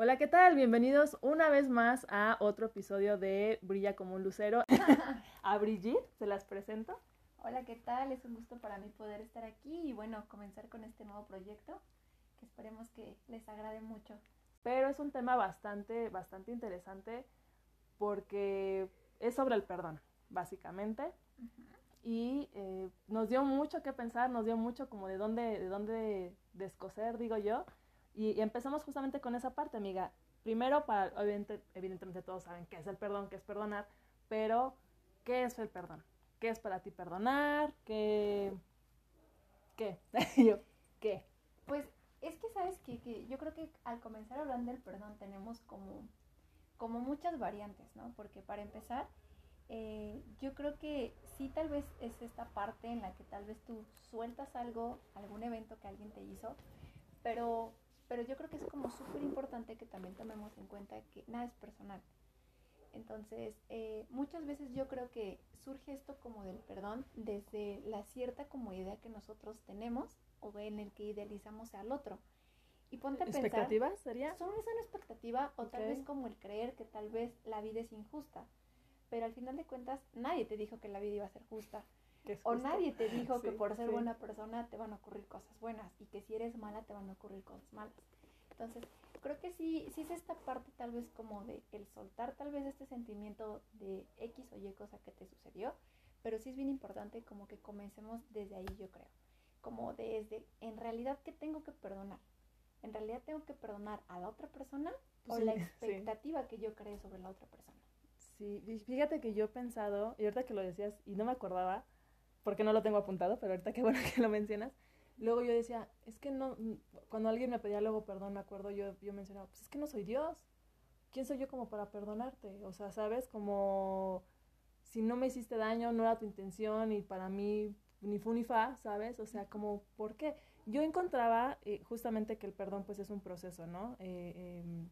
Hola, ¿qué tal? Bienvenidos una vez más a otro episodio de Brilla como un lucero. a Brigitte, se las presento. Hola, ¿qué tal? Es un gusto para mí poder estar aquí y bueno, comenzar con este nuevo proyecto que esperemos que les agrade mucho. Pero es un tema bastante, bastante interesante porque es sobre el perdón, básicamente. Y eh, nos dio mucho que pensar, nos dio mucho como de dónde, de dónde descoser, digo yo. Y, empezamos justamente con esa parte, amiga. Primero, para, obviamente, evidentemente todos saben qué es el perdón, qué es perdonar, pero ¿qué es el perdón? ¿Qué es para ti perdonar? ¿Qué? ¿Qué? ¿qué? Pues es que sabes que, que yo creo que al comenzar hablando del perdón tenemos como, como muchas variantes, ¿no? Porque para empezar, eh, yo creo que sí tal vez es esta parte en la que tal vez tú sueltas algo, algún evento que alguien te hizo, pero, pero yo creo que es como súper importante que también tomemos en cuenta que nada es personal. Entonces, eh, muchas veces yo creo que surge esto como del perdón desde la cierta como idea que nosotros tenemos o en el que idealizamos al otro. Y ponte a pensar, ¿Expectativa sería? son es una expectativa o tal vez como el creer que tal vez la vida es injusta. Pero al final de cuentas, nadie te dijo que la vida iba a ser justa. ¿Qué es O nadie te dijo que Sí, por ser sí. buena persona te van a ocurrir cosas buenas y que si eres mala te van a ocurrir cosas malas. Entonces, creo que sí, sí es esta parte tal vez como de el soltar tal vez este sentimiento de X o Y cosa que te sucedió, pero sí es bien importante como que comencemos desde ahí, yo creo. Como desde, en realidad, ¿qué tengo que perdonar? ¿En realidad tengo que perdonar a la otra persona Pues o la sí, sí. expectativa que yo creé sobre la otra persona? Sí, fíjate que yo he pensado, y ahorita que lo decías, y no me acordaba, porque no lo tengo apuntado, pero ahorita qué bueno que lo mencionas, luego yo decía, es que no, cuando alguien me pedía luego perdón, me acuerdo, yo, yo mencionaba, pues es que no soy Dios, ¿quién soy yo como para perdonarte? O sea, ¿sabes? Como si no me hiciste daño, no era tu intención, y para mí ni fu ni fa, ¿sabes? O sea, como, ¿por qué? Yo encontraba eh, justamente que el perdón pues es un proceso, ¿no? Eh, em,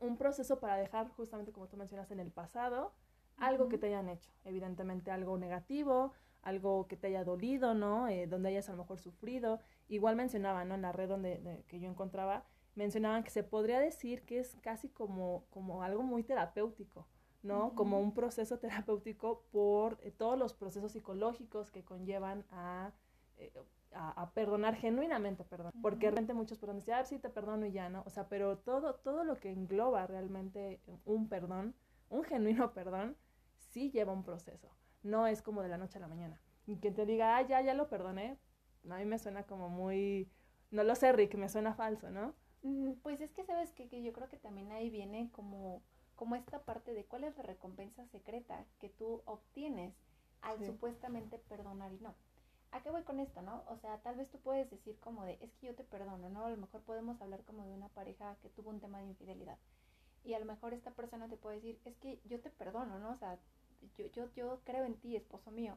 un proceso para dejar justamente como tú mencionas en el pasado algo que Ujú. te hayan hecho, evidentemente algo negativo, algo que te haya dolido, ¿no? Eh, donde hayas a lo mejor sufrido. Igual mencionaba, ¿no? En la red donde de- que yo encontraba, mencionaban que se podría decir que es casi como, como algo muy terapéutico, ¿no? Ujú. Como un proceso terapéutico por eh, todos los procesos psicológicos que conllevan a, eh, a, a perdonar genuinamente, perdón. Porque Ujú. realmente muchos perdonan, dicen, ah, sí, te perdono y ya, ¿no? O sea, pero todo, todo lo que engloba realmente un perdón, un genuino perdón, sí lleva un proceso. No es como de la noche a la mañana. Y que te diga, ah, ya, ya lo perdoné, a mí me suena como muy, no lo sé, Rick, me suena falso, ¿no? Mm, Pues es que sabes que, que yo creo que también ahí viene como, como esta parte de cuál es la recompensa secreta que tú obtienes al Sí. supuestamente perdonar y no. ¿A qué voy con esto, no? O sea, tal vez tú puedes decir como de, es que yo te perdono, ¿no? A lo mejor podemos hablar como de una pareja que tuvo un tema de infidelidad. Y a lo mejor esta persona te puede decir, es que yo te perdono, ¿no? O sea, yo, yo, yo creo en ti, esposo mío.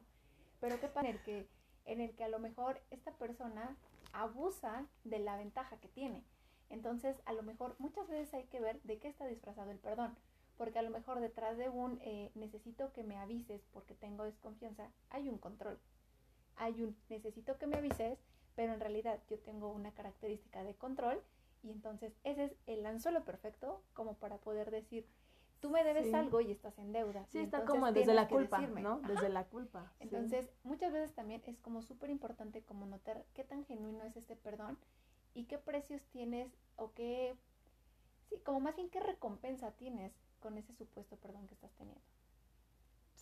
Pero qué pasa en el que, en el que a lo mejor esta persona abusa de la ventaja que tiene. Entonces, a lo mejor muchas veces hay que ver de qué está disfrazado el perdón. Porque a lo mejor detrás de un eh, necesito que me avises porque tengo desconfianza, hay un control. Hay un necesito que me avises, pero en realidad yo tengo una característica de control y entonces ese es el anzuelo perfecto como para poder decir, tú me debes Sí. algo y estás en deuda. Sí, está como desde la culpa, decirme". ¿no? Ajá. Desde la culpa. sí. Entonces, muchas veces también es como súper importante como notar qué tan genuino es este perdón y qué precios tienes o qué, sí, como más bien qué recompensa tienes con ese supuesto perdón que estás teniendo.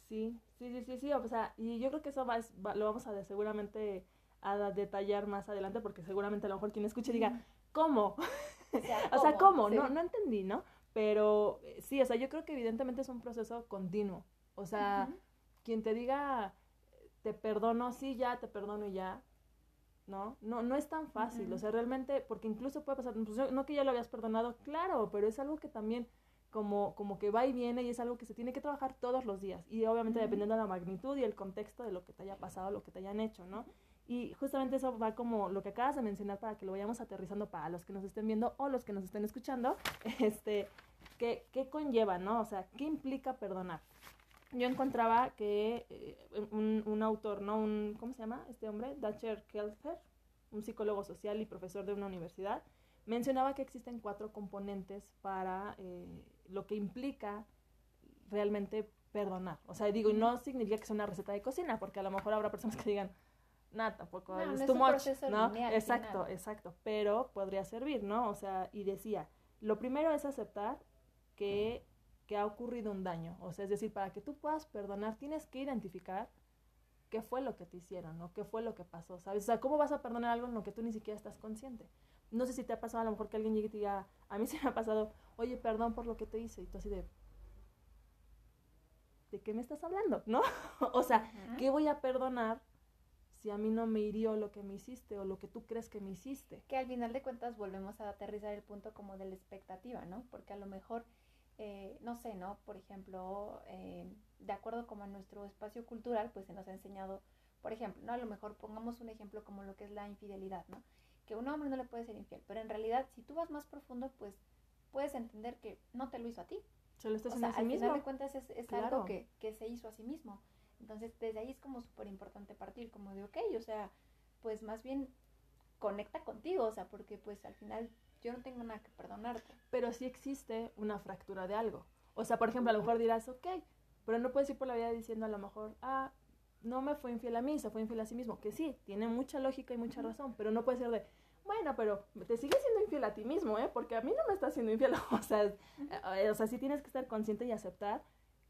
Sí, sí, sí, sí, sí, o sea, y yo creo que eso va, va- lo vamos a seguramente a detallar más adelante porque seguramente a lo mejor quien escuche diga, ¿cómo? O sea, O sea, ¿cómo? Sí. No, no entendí, ¿no? Pero eh, sí, o sea, yo creo que evidentemente es un proceso continuo. O sea, quien te diga, te perdono, sí, ya, te perdono y ya, ¿no? No, no es tan fácil, o sea, realmente, porque incluso puede pasar, pues, no que ya lo habías perdonado, claro, pero es algo que también como, como que va y viene y es algo que se tiene que trabajar todos los días. Y obviamente dependiendo de la magnitud y el contexto de lo que te haya pasado, lo que te hayan hecho, ¿no? Y justamente eso va como lo que acabas de mencionar para que lo vayamos aterrizando para los que nos estén viendo o los que nos estén escuchando, este, ¿qué, qué conlleva, no? O sea, ¿qué implica perdonar? Yo encontraba que eh, un, un autor, ¿no? Un, ¿Cómo se llama este hombre? Dacher Kelfer, un psicólogo social y profesor de una universidad, mencionaba que existen cuatro componentes para eh, lo que implica realmente perdonar. O sea, digo, y no significa que sea una receta de cocina, porque a lo mejor habrá personas que digan, nada, tampoco No, no es too much, ¿no? lineal, exacto, exacto, pero podría servir, ¿no? O sea, y decía, lo primero es aceptar que, que ha ocurrido un daño, o sea, es decir, para que tú puedas perdonar, tienes que identificar qué fue lo que te hicieron, ¿no? ¿Qué fue lo que pasó? ¿Sabes? O sea, ¿cómo vas a perdonar algo en lo que tú ni siquiera estás consciente? No sé si te ha pasado a lo mejor que alguien llegue y te diga, a mí sí me ha pasado, oye, perdón por lo que te hice, y tú así de, ¿de qué me estás hablando? ¿No? o sea. ¿qué voy a perdonar si a mí no me hirió lo que me hiciste o lo que tú crees que me hiciste? que al final de cuentas volvemos a aterrizar el punto como de la expectativa, ¿no? Porque a lo mejor, eh, no sé, ¿no? Por ejemplo, eh, de acuerdo como a nuestro espacio cultural, pues se nos ha enseñado, por ejemplo, ¿no? A lo mejor pongamos un ejemplo como lo que es la infidelidad, ¿no? Que un hombre no le puede ser infiel, pero en realidad, si tú vas más profundo, pues puedes entender que no te lo hizo a ti. Se lo O haciendo sea, a sí al mismo. final de cuentas es, es Claro. algo que, que se hizo a sí mismo. Entonces, desde ahí es como súper importante partir, como de, ok, o sea, pues más bien conecta contigo, o sea, porque pues al final yo no tengo nada que perdonarte. pero sí existe una fractura de algo. O sea, por ejemplo, a lo mejor dirás, ok, pero no puedes ir por la vida diciendo a lo mejor, ah, no me fue infiel a mí, se fue infiel a sí mismo. Que sí, tiene mucha lógica y mucha razón, pero no puede ser de, bueno, pero te sigues siendo infiel a ti mismo, ¿eh? Porque a mí no me estás siendo infiel. O sea, eh, o sea, sí tienes que estar consciente y aceptar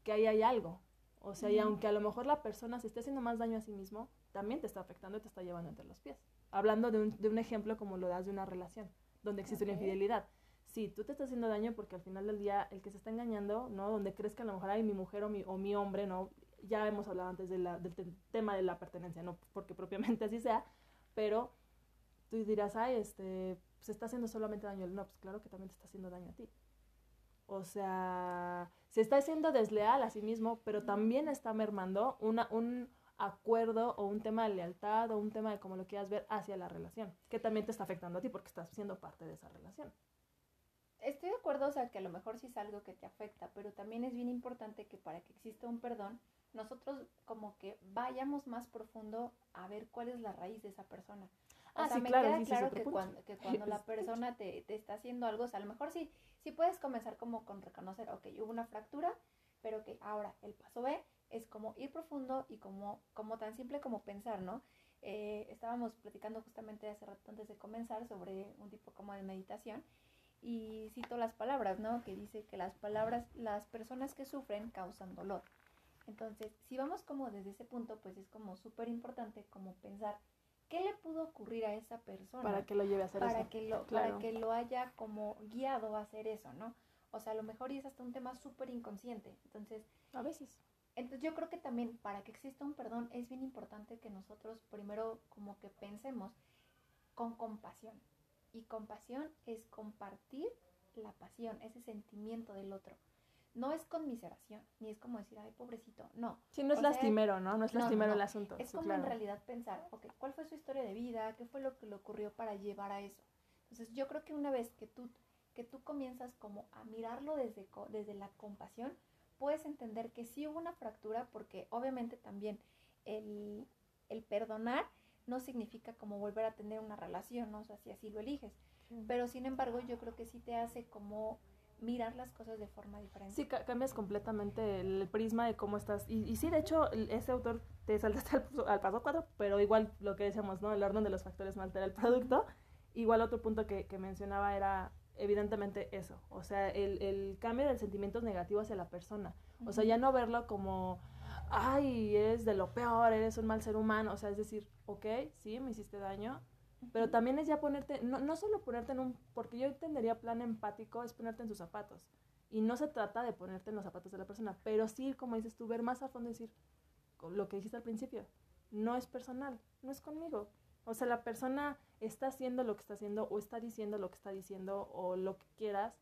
que ahí hay algo. O sea, y aunque a lo mejor la persona se esté haciendo más daño a sí mismo, también te está afectando y te está llevando entre los pies. Hablando de un, de un ejemplo como lo das de una relación, donde existe una infidelidad. Sí, tú te estás haciendo daño porque al final del día el que se está engañando, ¿no? Donde crees que a lo mejor hay mi mujer o mi, o mi hombre, ¿no? Ya hemos hablado antes de la- del te- tema de la pertenencia, no porque propiamente así sea, pero tú dirás, ay, este, se está haciendo solamente daño él. No, pues claro que también te está haciendo daño a ti. O sea, se está haciendo desleal a sí mismo, pero también está mermando una, un acuerdo o un tema de lealtad o un tema de cómo lo quieras ver hacia la relación, que también te está afectando a ti porque estás siendo parte de esa relación. Estoy de acuerdo, o sea, que a lo mejor sí es algo que te afecta, pero también es bien importante que para que exista un perdón, nosotros como que vayamos más profundo a ver cuál es la raíz de esa persona. O Ah, sea, sí, me claro, queda claro que cuando, que cuando la persona te, te está haciendo algo, o sea, a lo mejor sí, sí puedes comenzar como con reconocer, ok, hubo una fractura, pero que ahora el paso B es como ir profundo y como, como tan simple como pensar, ¿no? Eh, estábamos platicando justamente hace rato antes de comenzar sobre un tipo como de meditación y cito las palabras, ¿no? Que dice que las palabras, las personas que sufren causan dolor. Entonces, si vamos como desde ese punto, pues es como súper importante como pensar qué le pudo ocurrir a esa persona Para que lo lleve a hacer para eso. que lo claro. para que lo haya como guiado a hacer eso, ¿no? O sea, a lo mejor y es hasta un tema súper inconsciente. Entonces, A veces. entonces yo creo que también para que exista un perdón es bien importante que nosotros primero como que pensemos con compasión. Y compasión es compartir la pasión, ese sentimiento del otro. No es conmiseración, ni es como decir, ay, pobrecito. No, Sí, no es O sea, lastimero, ¿no? No es no, lastimero no. el asunto. es sí, como claro. en realidad pensar, ok, ¿cuál fue su historia de vida? ¿Qué fue lo que le ocurrió para llevar a eso? Entonces yo creo que una vez que tú, que tú comienzas como a mirarlo desde, desde la compasión, puedes entender que sí hubo una fractura porque obviamente también el, el perdonar no significa como volver a tener una relación, ¿no? O sea, si así lo eliges. Sí. Pero sin embargo yo creo que sí te hace como mirar las cosas de forma diferente. Sí, ca- cambias completamente el prisma de cómo estás. Y, y sí, de hecho, ese autor te saltaste al, paso- al paso 4, pero igual lo que decíamos, ¿no? El orden de los factores no altera el producto. Igual otro punto que, que mencionaba era evidentemente eso. O sea, el, el cambio de sentimientos negativos hacia la persona. O sea, ya no verlo como, ay, eres de lo peor, eres un mal ser humano. O sea, es decir, ok, sí, me hiciste daño, pero también es ya ponerte, no, no solo ponerte en un, porque yo entendería plan empático, es ponerte en sus zapatos. Y no se trata de ponerte en los zapatos de la persona, pero sí, como dices tú, ver más a fondo y decir, lo que dijiste al principio, no es personal, no es conmigo. O sea, la persona está haciendo lo que está haciendo o está diciendo lo que está diciendo o lo que quieras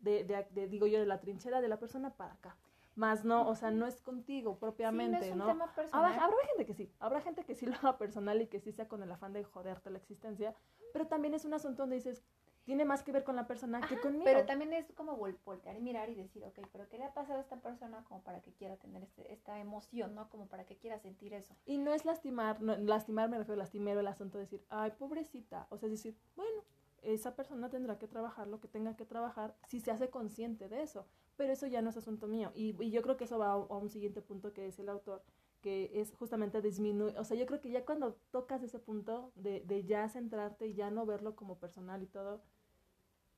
de, de, digo yo, de la trinchera de la persona para acá. Más no, o sea, no es contigo propiamente, sí, no es un ¿no? tema personal. Habrá, habrá gente que sí, habrá gente que sí lo haga personal y que sí sea con el afán de joderte la existencia, pero también es un asunto donde dices, tiene más que ver con la persona que Ajá, conmigo. Pero también es como vol- voltear y mirar y decir, ok, pero ¿qué le ha pasado a esta persona como para que quiera tener este, esta emoción, ¿no? Como para que quiera sentir eso. Y no es lastimar, no, lastimar me refiero lastimero el asunto de decir, ay, pobrecita. O sea, es decir, bueno, esa persona tendrá que trabajar lo que tenga que trabajar si se hace consciente de eso. Pero eso ya no es asunto mío. Y, y yo creo que eso va a, a un siguiente punto que es el autor, que es justamente disminuir. O sea, yo creo que ya cuando tocas ese punto de, de ya centrarte y ya no verlo como personal y todo,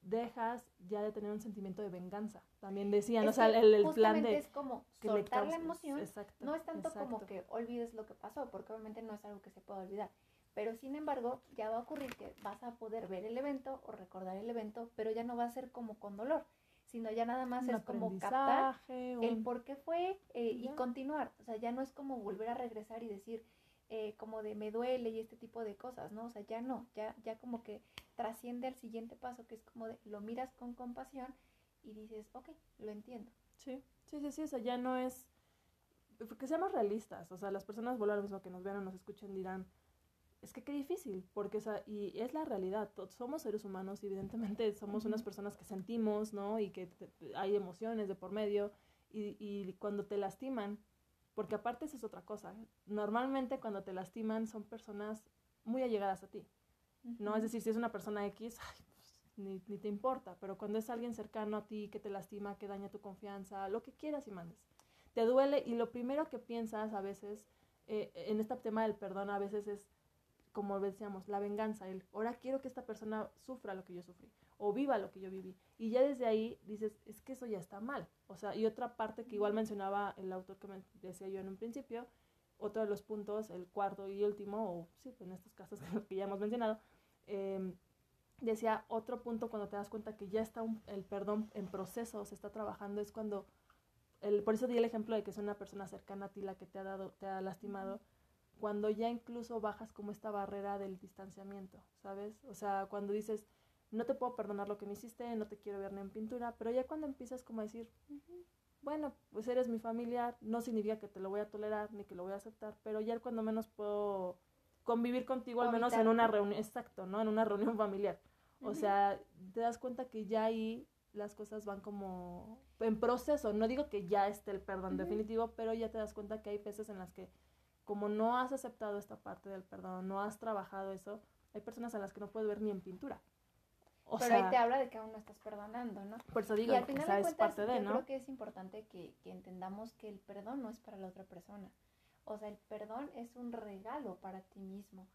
dejas ya de tener un sentimiento de venganza. También decían, Es o sea, el, el plan de... es como que soltar la emoción. exacto, No es tanto como que olvides lo que pasó, porque obviamente no es algo que se pueda olvidar. Pero sin embargo, ya va a ocurrir que vas a poder ver el evento o recordar el evento, pero ya no va a ser como con dolor, sino ya nada más un es como captar el por qué fue eh, y continuar. O sea, ya no es como volver a regresar y decir eh, como de me duele y este tipo de cosas, ¿no? O sea, ya no, ya, ya como que trasciende al siguiente paso, que es como de lo miras con compasión y dices, ok, lo entiendo. Sí, sí, sí, sí, o sea, ya no es... Que seamos realistas, o sea, las personas, vuelvo a lo mismo que nos vean o nos escuchen, dirán, es que qué difícil, porque, o sea, y es la realidad, todos somos seres humanos y evidentemente somos unas Ujú. personas que sentimos, ¿no? Y que te- hay emociones de por medio, y, y cuando te lastiman, porque aparte eso es otra cosa, normalmente cuando te lastiman son personas muy allegadas a ti, ¿no? Es decir, si es una persona X, ay, pues, ni, ni te importa, pero cuando es alguien cercano a ti que te lastima, que daña tu confianza, lo que quieras y mandes, te duele y lo primero que piensas a veces, eh, en este tema del perdón, a veces es, como decíamos, la venganza, el, ahora quiero que esta persona sufra lo que yo sufrí o viva lo que yo viví. Y ya desde ahí dices, es que eso ya está mal. O sea, y otra parte que igual mencionaba el autor que me decía yo en un principio, otro de los puntos, el cuarto y último, o sí, en estos casos que ya hemos mencionado, eh, decía otro punto cuando te das cuenta que ya está un- el perdón en proceso, se está trabajando, es cuando, el, por eso di el ejemplo de que es una persona cercana a ti la que te ha dado, te ha lastimado, cuando ya incluso bajas como esta barrera del distanciamiento, ¿sabes? O sea, cuando dices, no te puedo perdonar lo que me hiciste, no te quiero ver ni en pintura, pero ya cuando empiezas como a decir, "Ujú, bueno, pues eres mi familiar, no significa que te lo voy a tolerar ni que lo voy a aceptar, pero ya cuando menos puedo convivir contigo, al menos en una reunión, exacto, ¿no? En una reunión familiar. O sea, te das cuenta que ya ahí las cosas van como en proceso. No digo que ya esté el perdón definitivo, pero ya te das cuenta que hay veces en las que como no has aceptado esta parte del perdón, no has trabajado eso, hay personas a las que no puedes ver ni en pintura. O Pero sea, ahí te habla de que aún no estás perdonando, ¿no? por eso digo, y al final de es cuentas, parte de, yo ¿no? creo que es importante que, que entendamos que el perdón no es para la otra persona. O sea, el perdón es un regalo para ti mismo.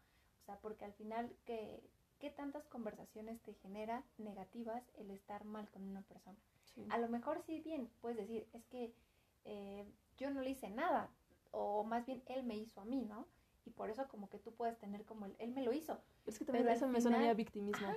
O sea, porque al final, ¿qué, qué tantas conversaciones te genera negativas el estar mal con una persona? Sí. A lo mejor sí bien, puedes decir, es que eh, yo no le hice nada, o más bien él me hizo a mí, ¿no? Y por eso como que tú puedes tener como el, él me lo hizo. Es que también pero eso me suena muy final- a victimismo. Ajá,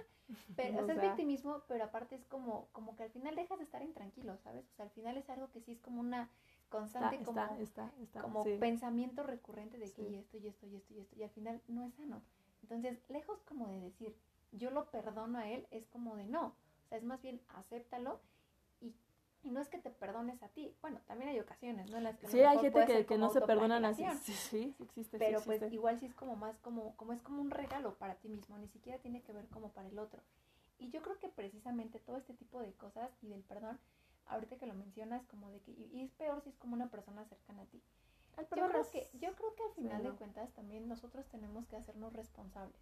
Pero, O sea, es victimismo, pero aparte es como, como que al final dejas de estar intranquilo, ¿sabes? O sea, al final es algo que sí es como una Está, constante, como, está, está, está. como sí. pensamiento recurrente de que Sí. y esto, y esto, y esto, y esto, y al final no es sano. Entonces, lejos como de decir, yo lo perdono a él, es como de no. O sea, es más bien acéptalo y, no es que te perdones a ti. Bueno, también hay ocasiones, ¿no? En las que Sí, hay gente que, que no se perdonan así. Sí, sí, sí existe. sí Pero pues existe. igual sí es como más como, como es como un regalo para ti mismo, ni siquiera tiene que ver como para el otro. Y yo creo que precisamente todo este tipo de cosas y del perdón, ahorita que lo mencionas, como de que, y es peor si es como una persona cercana a ti. Yo creo que, yo creo que al sí, final de cuentas también nosotros tenemos que hacernos responsables.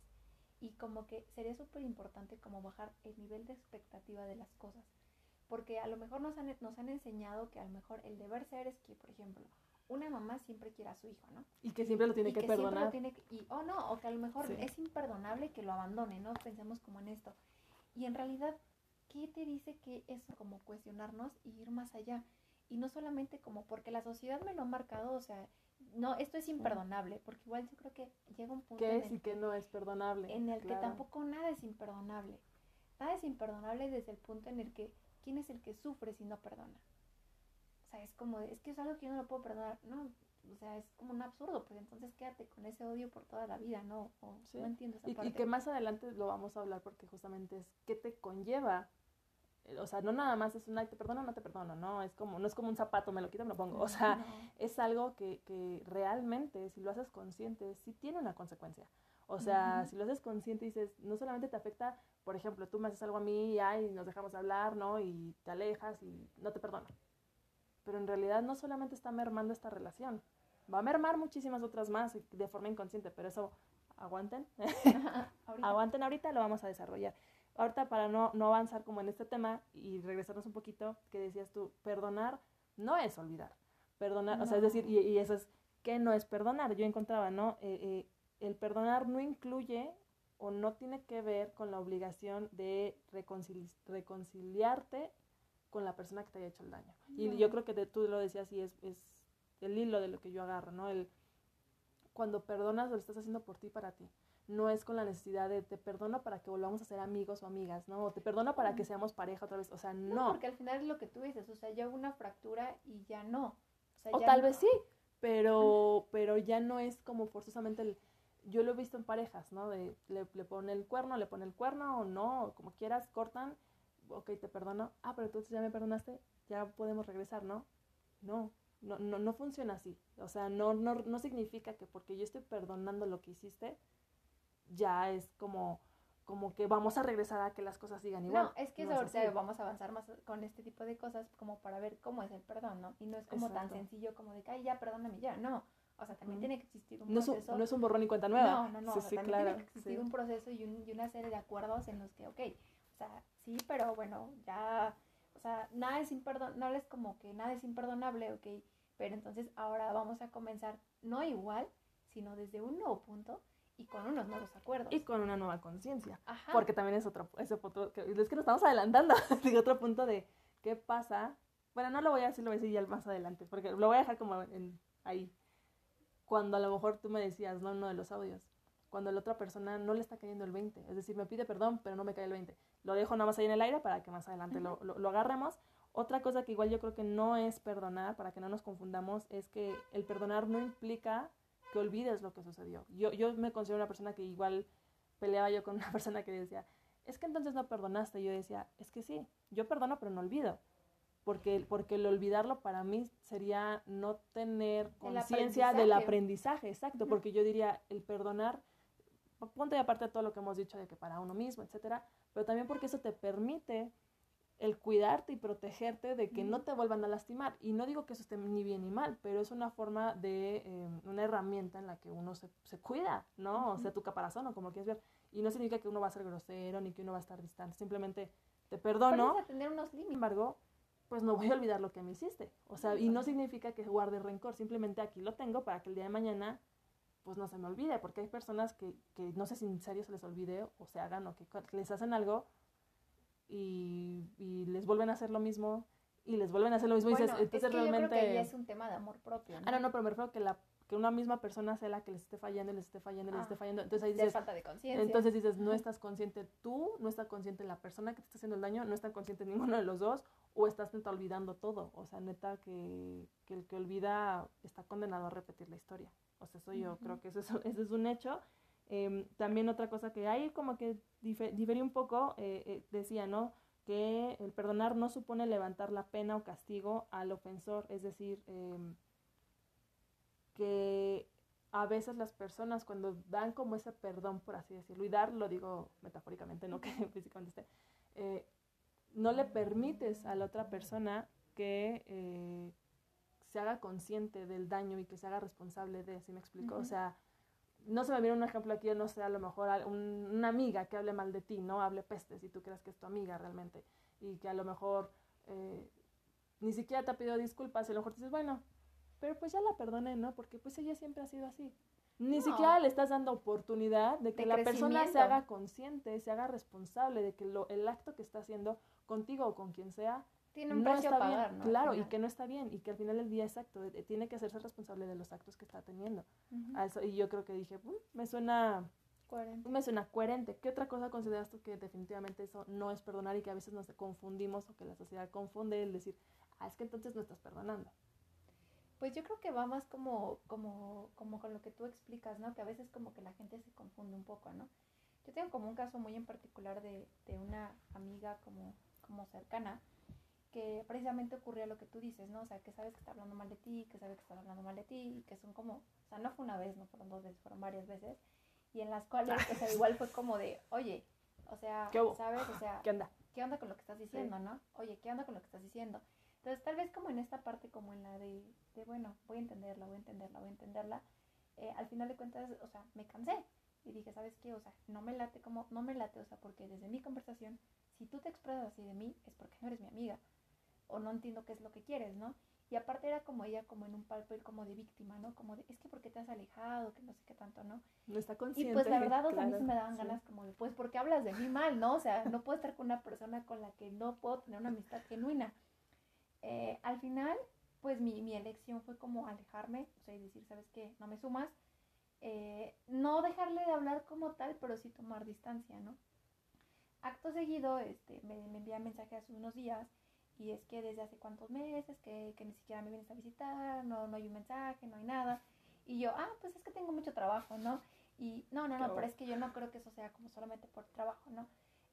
Y como que sería súper importante como bajar el nivel de expectativa de las cosas. Porque a lo mejor nos han, nos han enseñado que a lo mejor el deber ser es que, por ejemplo, una mamá siempre quiere a su hijo, ¿no? Y que siempre lo tiene y que, que siempre perdonar. lo tiene que- y o no o que a lo mejor Sí. es imperdonable que lo abandone no pensemos como en esto y en realidad qué te dice que eso como cuestionarnos y ir más allá y no solamente como porque la sociedad me lo ha marcado o sea no esto es imperdonable porque igual yo creo que llega un punto ¿Qué en es el, y qué no es perdonable? en el que claro. tampoco nada es imperdonable nada es imperdonable desde el punto en el que quién es el que sufre si no perdona o sea es como es que es algo que yo no lo puedo perdonar no o sea, es como un absurdo, pues entonces quédate con ese odio por toda la vida, ¿no? O, Sí. No entiendo esa Y, parte. y que más adelante lo vamos a hablar porque justamente es qué te conlleva o sea, no nada más es un, ay, te perdono, no te perdono, no, es como, no es como un zapato, me lo quito, me lo pongo, o sea, No. es algo que, que realmente, si lo haces consciente, sí tiene una consecuencia. O sea, Ujú. si lo haces consciente dices, no solamente te afecta, por ejemplo, tú me haces algo a mí y ay, nos dejamos de hablar, ¿no? Y te alejas y no te perdono. Pero en realidad no solamente está mermando esta relación, va a mermar muchísimas otras más de forma inconsciente, pero eso aguanten, Ahorita. aguanten ahorita, lo vamos a desarrollar. Ahorita para no, no avanzar como en este tema y regresarnos un poquito, que decías tú, perdonar no es olvidar. Perdonar, o sea, es No. decir, y, y eso es, ¿qué no es perdonar? Yo encontraba, ¿no? Eh, eh, el perdonar no incluye o no tiene que ver con la obligación de reconcili- reconciliarte con la persona que te haya hecho el daño. Y No. yo creo que de- tú lo decías y es, es el hilo de lo que yo agarro, ¿no? El, cuando perdonas lo estás haciendo por ti para ti. No es con la necesidad de te perdono para que volvamos a ser amigos o amigas, ¿no? O te perdono para que seamos pareja otra vez. O sea, No, no. porque al final es lo que tú dices, o sea, ya hubo una fractura y ya no. O, sea, O ya tal no- vez sí, pero, pero ya no es como forzosamente el... Yo lo he visto en parejas, ¿no? De le, le pone el cuerno, le pone el cuerno o no, como quieras, cortan, ok, te perdono. Ah, pero entonces ya me perdonaste, ya podemos regresar, ¿no? No, no, no, no funciona así. O sea, no, no, no significa que porque yo estoy perdonando lo que hiciste, ya es como, como que vamos a regresar a que las cosas sigan igual. No, es que No es ahorita así. vamos a avanzar más con este tipo de cosas como para ver cómo es el perdón, ¿no? Y no es como tan Exacto. sencillo como de que, ay, ya, perdóname ya, no. O sea, también tiene que existir un No es, un, proceso. no es un borrón y cuenta nueva. No, no, no. Sí, o sea, sí, también claro. tiene que existir sí. un proceso y, un- y una serie de acuerdos en los que, ok, o sea, sí, pero bueno, ya, o sea, nada es imperdonable, es como que nada es imperdonable, ok, pero entonces ahora vamos a comenzar no igual, sino desde un nuevo punto y con unos nuevos acuerdos. Y con una nueva conciencia. Ajá. Porque también es otro, ese otro, que- es que nos estamos adelantando. Digo, otro punto de qué pasa. Bueno, no lo voy a decir, lo voy a decir ya más adelante, porque lo voy a dejar como en, ahí. Cuando a lo mejor tú me decías, no, uno de los audios, cuando la otra persona no le está cayendo el 20, es decir, me pide perdón, pero no me cae el 20. Lo dejo nada más ahí en el aire para que más adelante lo, lo, lo agarremos. Otra cosa que igual yo creo que no es perdonar, para que no nos confundamos, es que el perdonar no implica que olvides lo que sucedió. Yo, yo me considero una persona que igual peleaba yo con una persona que decía, es que entonces no perdonaste. Y yo decía, es que sí, yo perdono pero no olvido. Porque, porque el olvidarlo para mí sería no tener conciencia del aprendizaje. exacto. Ujú. Porque yo diría, el perdonar, ponte aparte de todo lo que hemos dicho de que para uno mismo, etcétera, pero también porque eso te permite el cuidarte y protegerte de que no te vuelvan a lastimar. Y no digo que eso esté ni bien ni mal, pero es una forma de, eh, una herramienta en la que uno se, se cuida, ¿no? O sea, tu caparazón o como quieras ver. Y no significa que uno va a ser grosero ni que uno va a estar distante, simplemente te perdono, a tener unos sin límites. embargo, pues no voy a olvidar lo que me hiciste. O sea, y no significa que guarde rencor, simplemente aquí lo tengo para que el día de mañana pues no se me olvide, porque hay personas que, que no sé si en serio se les olvide o se hagan o que, que les hacen algo y, y les vuelven a hacer lo mismo y les vuelven a hacer lo mismo y Bueno, dices, es entonces que yo realmente... creo que ya es un tema de amor propio, ¿no? Ah, no, no, pero me refiero que, la, que una misma persona sea la que les esté fallando y les esté fallando y les Ah, esté fallando. Entonces ahí dices, falta de conciencia. entonces dices, no estás consciente tú, no está consciente la persona que te está haciendo el daño, no está consciente ninguno de los dos, o estás neta olvidando todo. O sea, neta que, que el que olvida está condenado a repetir la historia. O sea, eso yo creo que eso es, eso es un hecho. Em, también otra cosa que hay como que dife- difería un poco, eh, eh, decía, ¿no? Que el perdonar no supone levantar la pena o castigo al ofensor, es decir, em, que a veces las personas cuando dan como ese perdón, por así decirlo, y dar, lo digo metafóricamente, no que físicamente esté, eh, no le permites a la otra persona que eh, se haga consciente del daño y que se haga responsable de, ¿sí me explico? O sea, no se me viene un ejemplo aquí, no sé, a lo mejor un- una amiga que hable mal de ti, ¿no? Hable pestes y tú creas que es tu amiga realmente y que a lo mejor eh, ni siquiera te ha pedido disculpas y a lo mejor dices, bueno, pero pues ya la perdoné, ¿no? Porque pues ella siempre ha sido así. Ni No. siquiera le estás dando oportunidad de que De la persona se haga consciente, se haga responsable de que lo, el acto que está haciendo contigo o con quien sea Tiene un no precio está a pagar, bien. ¿no? Al Claro, y que no está bien y que al final del día exacto eh, tiene que hacerse responsable de los actos que está teniendo. Eso- y yo creo que dije, "Mm, me suena Coherente. me suena coherente. ¿Qué otra cosa consideras tú que definitivamente eso no es perdonar y que a veces nos confundimos o que la sociedad confunde el decir, ah, es que entonces no estás perdonando? Pues yo creo que va más como, como, como con lo que tú explicas, ¿no? Que a veces como que la gente se confunde un poco, ¿no? Yo tengo como un caso muy en particular de, de una amiga como, como cercana, que precisamente ocurría lo que tú dices, ¿no? O sea, que sabes que está hablando mal de ti, que sabes que está hablando mal de ti, y que son como, o sea, no fue una vez, no fueron dos veces, fueron varias veces, y en las cuales, o sea, igual fue como de, oye, o sea. ¿sabes? O sea, ¿Qué onda? ¿qué onda con lo que estás diciendo, no? Oye, ¿qué onda con lo que estás diciendo? Entonces, tal vez como en esta parte, como en la de, de bueno, voy a entenderla, voy a entenderla, voy a entenderla, eh, al final de cuentas, o sea, me cansé. Y dije, ¿sabes qué? O sea, no me late como, no me late, o sea, porque desde mi conversación, si tú te expresas así de mí, es porque no eres mi amiga. O no entiendo qué es lo que quieres, ¿no? Y aparte era como ella, como en un papel como de víctima, ¿no? Como de, es que porque te has alejado, que no sé qué tanto, ¿no? No está Y consciente. pues la verdad, o sea, a mí sí me daban sí. ganas como de, pues, ¿por qué hablas de mí mal, no? O sea, no puedo estar con una persona con la que no puedo tener una amistad genuina. Eh, al final, pues mi, mi elección fue como alejarme, o sea, y decir, ¿sabes qué? No me sumas. Eh, no dejarle de hablar como tal, pero sí tomar distancia, ¿no? Acto seguido, este, me, me envía mensaje hace unos días y es que desde hace cuántos meses que, que ni siquiera me vienes a visitar, no, no hay un mensaje, no hay nada. Y yo, ah, pues es que tengo mucho trabajo, ¿no? Y no, no, no, pero es que yo no creo que eso sea como solamente por trabajo, ¿no?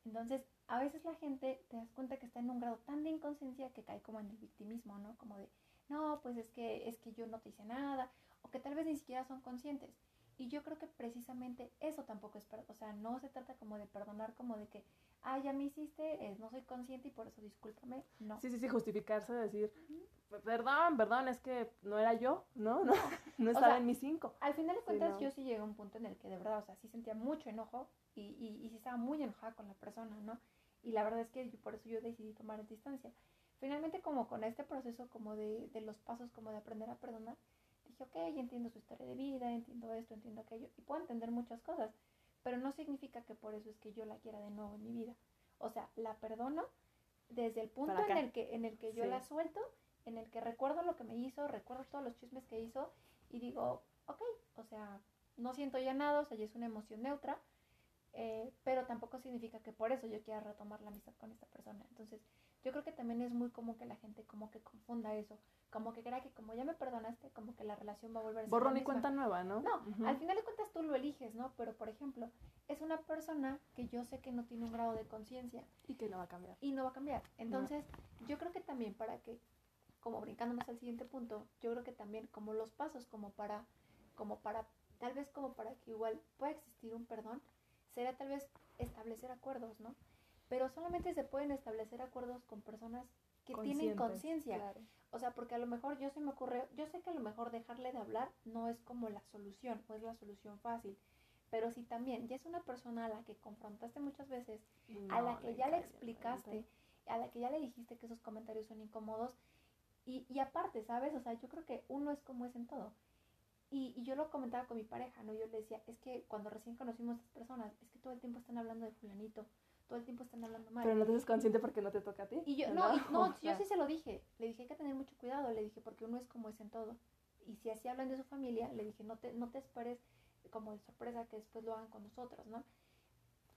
Entonces, a veces la gente te das cuenta que está en un grado tan de inconsciencia que cae como en el victimismo, ¿no? Como de, no, pues es que es que yo no te hice nada, o que tal vez ni siquiera son conscientes. Y yo creo que precisamente eso tampoco es, o sea, no se trata como de perdonar, como de que, ah, ya me hiciste, eh, no soy consciente y por eso discúlpame. No. Sí, sí, sí, justificarse, decir, perdón, perdón, es que no era yo, ¿no? No, no estaba sea, en mis cinco. Al final de Sí, cuentas, no. yo sí llegué a un punto en el que de verdad, o sea, sí sentía mucho enojo y, y, y sí estaba muy enojada con la persona, ¿no? Y la verdad es que yo- por eso yo decidí tomar distancia. Finalmente, como con este proceso como de, de los pasos, como de aprender a perdonar, dije, ok, entiendo su historia de vida, entiendo esto, entiendo aquello, y puedo entender muchas cosas, pero no significa que por eso es que yo la quiera de nuevo en mi vida. O sea, la perdono desde el punto en el que, en el que yo Sí. la suelto, en el que recuerdo lo que me hizo, recuerdo todos los chismes que hizo, y digo, ok, o sea, no siento ya nada, o sea, ya es una emoción neutra, eh, pero tampoco significa que por eso yo quiera retomar la amistad con esta persona. Entonces, yo creo que también es muy común que la gente como que confunda eso, como que crea que como ya me perdonaste, como que la relación va a volver a ser Borrón y cuenta nueva, ¿no? No, al final de cuentas tú lo eliges, ¿no? Pero, por ejemplo, es una persona que yo sé que no tiene un grado de conciencia Y que no va a cambiar. y no va a cambiar. Entonces, yo creo que también para que, como brincándonos al siguiente punto, yo creo que también como los pasos, como para, como para, tal vez como para que igual pueda existir un perdón, sería tal vez establecer acuerdos, ¿no? Pero solamente se pueden establecer acuerdos con personas que tienen conciencia. claro. O sea, porque a lo mejor yo se me ocurre, yo sé que a lo mejor dejarle de hablar no es como la solución, o es la solución fácil. Pero si también ya es una persona a la que confrontaste muchas veces, a la que ya le explicaste, a la que ya le dijiste que esos comentarios son incómodos, y, y aparte, ¿sabes? O sea, yo creo que uno es como es en todo. Y, y yo lo comentaba con mi pareja, ¿no? Yo le decía, es que cuando recién conocimos a estas personas, es que todo el tiempo están hablando de fulanito, todo el tiempo están hablando mal. Pero no te haces consciente porque no te toca a ti. Y yo, no, y- no, O yo sí se lo dije. Le dije, hay que tener mucho cuidado. Le dije, porque uno es como es en todo. Y si así hablan de su familia, le dije, no te, no te esperes como de sorpresa que después lo hagan con nosotros, ¿no?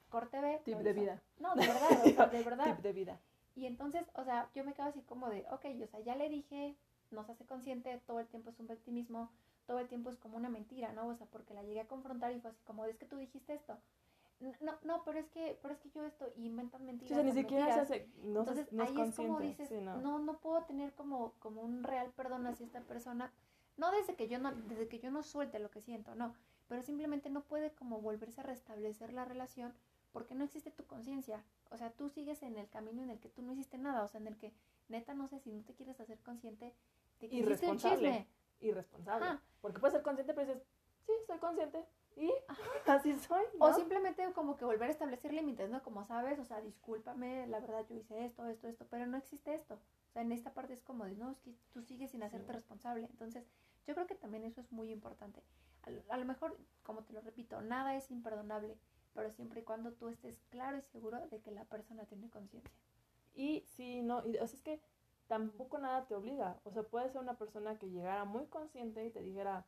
Corte B. Tip de vida. No, de verdad, o sea, de verdad. Tip de vida. Y entonces, o sea, yo me quedo así como de, ok, o sea, ya le dije, nos hace consciente, todo el tiempo es un victimismo, todo el tiempo es como una mentira, ¿no? O sea, porque la llegué a confrontar y fue así como, es que tú dijiste esto. No, no, pero es que, pero es que yo esto, y inventan Sí, mentiras. o sea, ni siquiera se hace, no, se- Entonces no ahí es como dices, sí, no. no. no, puedo tener como, como un real perdón hacia esta persona, no desde que yo no, desde que yo no suelte lo que siento, no, pero simplemente no puede como volverse a restablecer la relación porque no existe tu conciencia, o sea, tú sigues en el camino en el que tú no hiciste nada, o sea, en el que neta no sé si no te quieres hacer consciente de que hiciste un Irresponsable. chisme. Irresponsable. Ajá. Porque puedes ser consciente, pero dices, sí, soy consciente. Y así soy. O ¿no? simplemente como que volver a establecer límites, ¿no? Como sabes, o sea, discúlpame, la verdad yo hice esto, esto, esto, pero no existe esto. O sea, en esta parte es como de, no, es que tú sigues sin hacerte Sí. responsable. Entonces, yo creo que también eso es muy importante. A, lo- a lo mejor, como te lo repito, nada es imperdonable, pero siempre y cuando tú estés claro y seguro de que la persona tiene conciencia. Y sí, no, y, o sea, es que tampoco nada te obliga. O sea, puede ser una persona que llegara muy consciente y te dijera,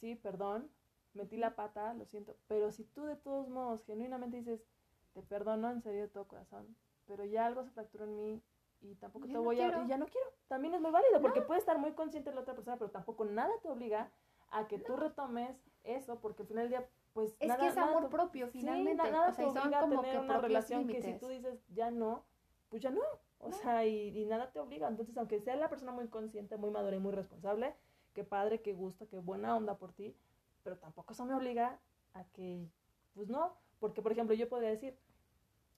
sí, perdón, metí la pata, lo siento. Pero si tú de todos modos genuinamente dices, te perdono en serio de todo corazón, pero ya algo se fracturó en mí y tampoco Ya te no voy quiero. a... Y ya no quiero. También es muy válido porque puede estar muy consciente la otra persona, pero tampoco nada te obliga a que tú retomes eso porque al final del día, pues... Es nada, que es nada amor propio, Sí, finalmente. na- nada o sea, te y son obliga a como tener que una relación que si tú dices ya no, pues ya no. O No. sea, y, y nada te obliga. Entonces, aunque sea la persona muy consciente, muy madura y muy responsable, qué padre, qué gusto, qué buena onda por ti, pero tampoco eso me obliga a que, pues no, porque por ejemplo yo podría decir,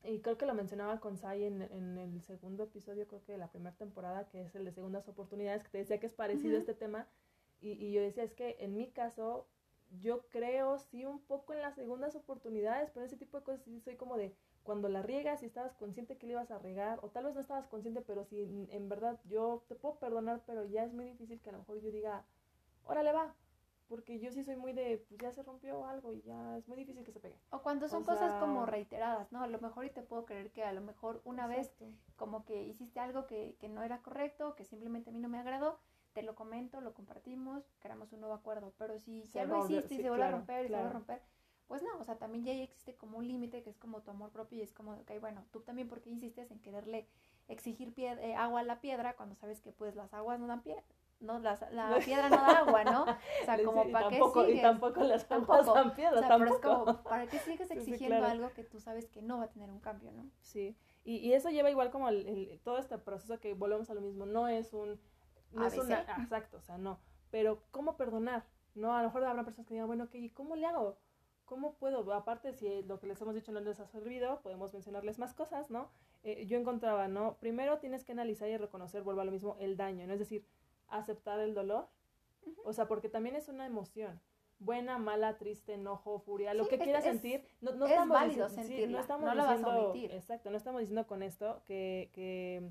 y creo que lo mencionaba con Sai en, en el segundo episodio, creo que de la primera temporada, que es el de segundas oportunidades, que te decía que es parecido a este tema, y, y yo decía, es que en mi caso, yo creo sí un poco en las segundas oportunidades, pero ese tipo de cosas sí soy como de, cuando la riegas y estabas consciente que le ibas a regar, o tal vez no estabas consciente, pero si en- en verdad yo te puedo perdonar, pero ya es muy difícil que a lo mejor yo diga, órale va, porque yo sí soy muy de, pues ya se rompió algo y ya es muy difícil que se pegue. O cuando son O cosas como reiteradas, ¿no? A lo mejor y te puedo creer que a lo mejor una vez como que hiciste algo que, que no era correcto, que simplemente a mí no me agradó, te lo comento, lo compartimos, creamos un nuevo acuerdo. Pero si Se ya lo hiciste y sí, se vuelve claro, a romper y se vuelve a romper, pues no, o sea, también ya existe como un límite que es como tu amor propio y es como, ok, bueno, tú también porque insistes en quererle exigir pie- eh, agua a la piedra cuando sabes que pues las aguas no dan pie, no, las, la piedra no da agua, ¿no? O sea, como y para qué tampoco, sigues. Y tampoco las Tampoco. aguas dan O piedras, sea, pero es tampoco. como, ¿para qué sigues sí, exigiendo claro. algo que tú sabes que no va a tener un cambio, no? Sí, y, y eso lleva igual como el, el- todo este proceso que volvemos a lo mismo, no es un, no es una, ah, exacto, o sea, no, pero ¿cómo perdonar? No, a lo mejor habrá personas que digan, bueno, ¿y cómo le hago? ¿Cómo puedo? Aparte, si lo que les hemos dicho no les ha servido, podemos mencionarles más cosas, ¿no? Eh, yo encontraba, ¿no? Primero tienes que analizar y reconocer, vuelvo a lo mismo, el daño, ¿no? Es decir, aceptar el dolor, o sea, porque también es una emoción. Buena, mala, triste, enojo, furia, lo que es- quieras es- sentir. No, no es estamos válido sí, no estamos no la vas a diciendo, omitir. exacto, no estamos diciendo con esto que, que,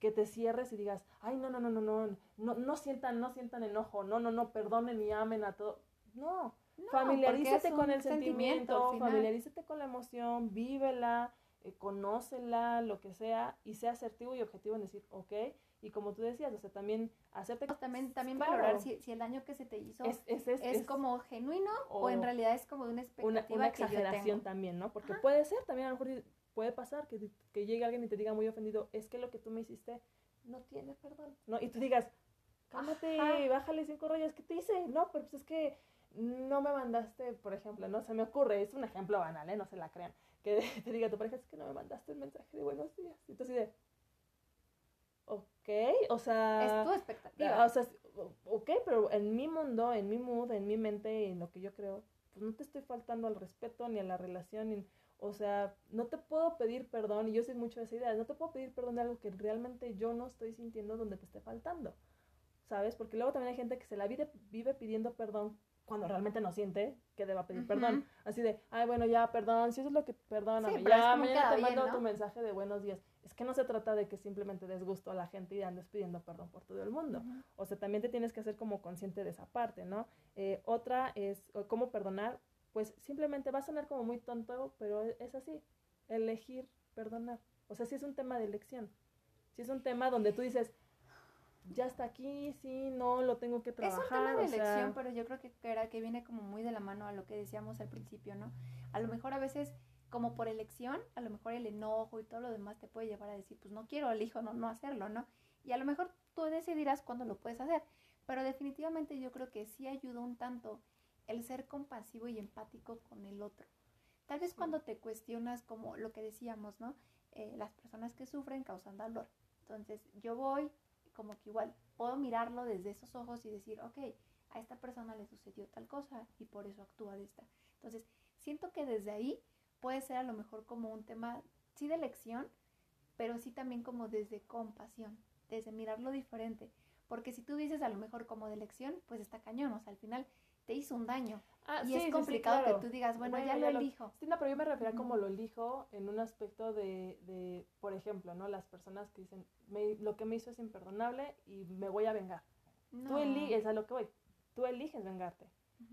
que te cierres y digas, ay, no, no, no, no, no, no, no sientan, no sientan enojo, no, no, no, perdonen y amen a todo. No, No, familiarízate con el sentimiento, familiarízate con la emoción, vívela, eh, conócela, lo que sea, y sea asertivo y objetivo en decir, ok, y como tú decías, o sea, también hacerte... También, también Claro. valorar si, si el daño que se te hizo es, es, es, es- es como genuino o, en realidad es como una una, expectativa una que yo exageración tengo. también, ¿no? Porque Ajá. puede ser, también a lo mejor puede pasar que, que llegue alguien y te diga muy ofendido, es que lo que tú me hiciste no tiene perdón, ¿no? Y tú digas, cálmate, Ajá. bájale cinco rollos, ¿qué te hice? No, pero pues es que no me mandaste, por ejemplo, no se me ocurre, es un ejemplo banal, ¿eh? No se la crean, que te diga tu pareja, es que no me mandaste un mensaje de buenos días. Y tú así de, o sea... Es tu expectativa. O sea, ok, pero en mi mundo, en mi mood, en mi mente, en lo que yo creo, pues no te estoy faltando al respeto ni a la relación. ni- o sea, no te puedo pedir perdón, y yo soy mucho de esa idea, no te puedo pedir perdón de algo que realmente yo no estoy sintiendo donde te esté faltando. ¿Sabes? Porque luego también hay gente que se la vive, vive pidiendo perdón cuando realmente no siente que deba pedir perdón. Así de, ay, bueno, ya, perdón, si eso es lo que, perdóname, Sí, ya, mañana te mando ¿no? tu mensaje de buenos días. Es que no se trata de que simplemente des gusto a la gente y andes pidiendo perdón por todo el mundo. O sea, también te tienes que hacer como consciente de esa parte, ¿no? Eh, otra es cómo perdonar. Pues simplemente va a sonar como muy tonto, pero e- es así. Elegir perdonar. O sea, si es un tema de elección. Si es un tema donde tú dices, ya está aquí, sí, no, lo tengo que Es trabajar. un tema de sea, elección, pero yo creo que, que era, que viene como muy de la mano a lo que decíamos al principio, ¿no? A lo mejor a veces, como por elección, a lo mejor el enojo y todo lo demás te puede llevar a decir, pues no quiero, elijo no, no hacerlo, ¿no? Y a lo mejor tú decidirás cuándo lo puedes hacer, pero definitivamente yo creo que sí ayuda un tanto el ser compasivo y empático con el otro. Tal vez Sí. cuando te cuestionas como lo que decíamos, ¿no? Eh, las personas que sufren causan dolor. Entonces yo voy como que igual puedo mirarlo desde esos ojos y decir, ok, a esta persona le sucedió tal cosa y por eso actúa de esta. Entonces siento que desde ahí puede ser a lo mejor como un tema, sí de elección, pero sí también como desde compasión, desde mirarlo diferente. Porque si tú dices a lo mejor como de elección, pues está cañón, o sea, al final te hizo un daño. ah, y sí, sí, es sí, complicado claro. que tú digas, bueno, Bueno, ya lo ya lo- elijo. Sí, no, pero yo me refería como Ujú. lo elijo en un aspecto de, de, por ejemplo, ¿no? Las personas que dicen, "Me- lo que me hizo es imperdonable y me voy a vengar. Tú No. eliges, a lo que voy, tú eliges vengarte.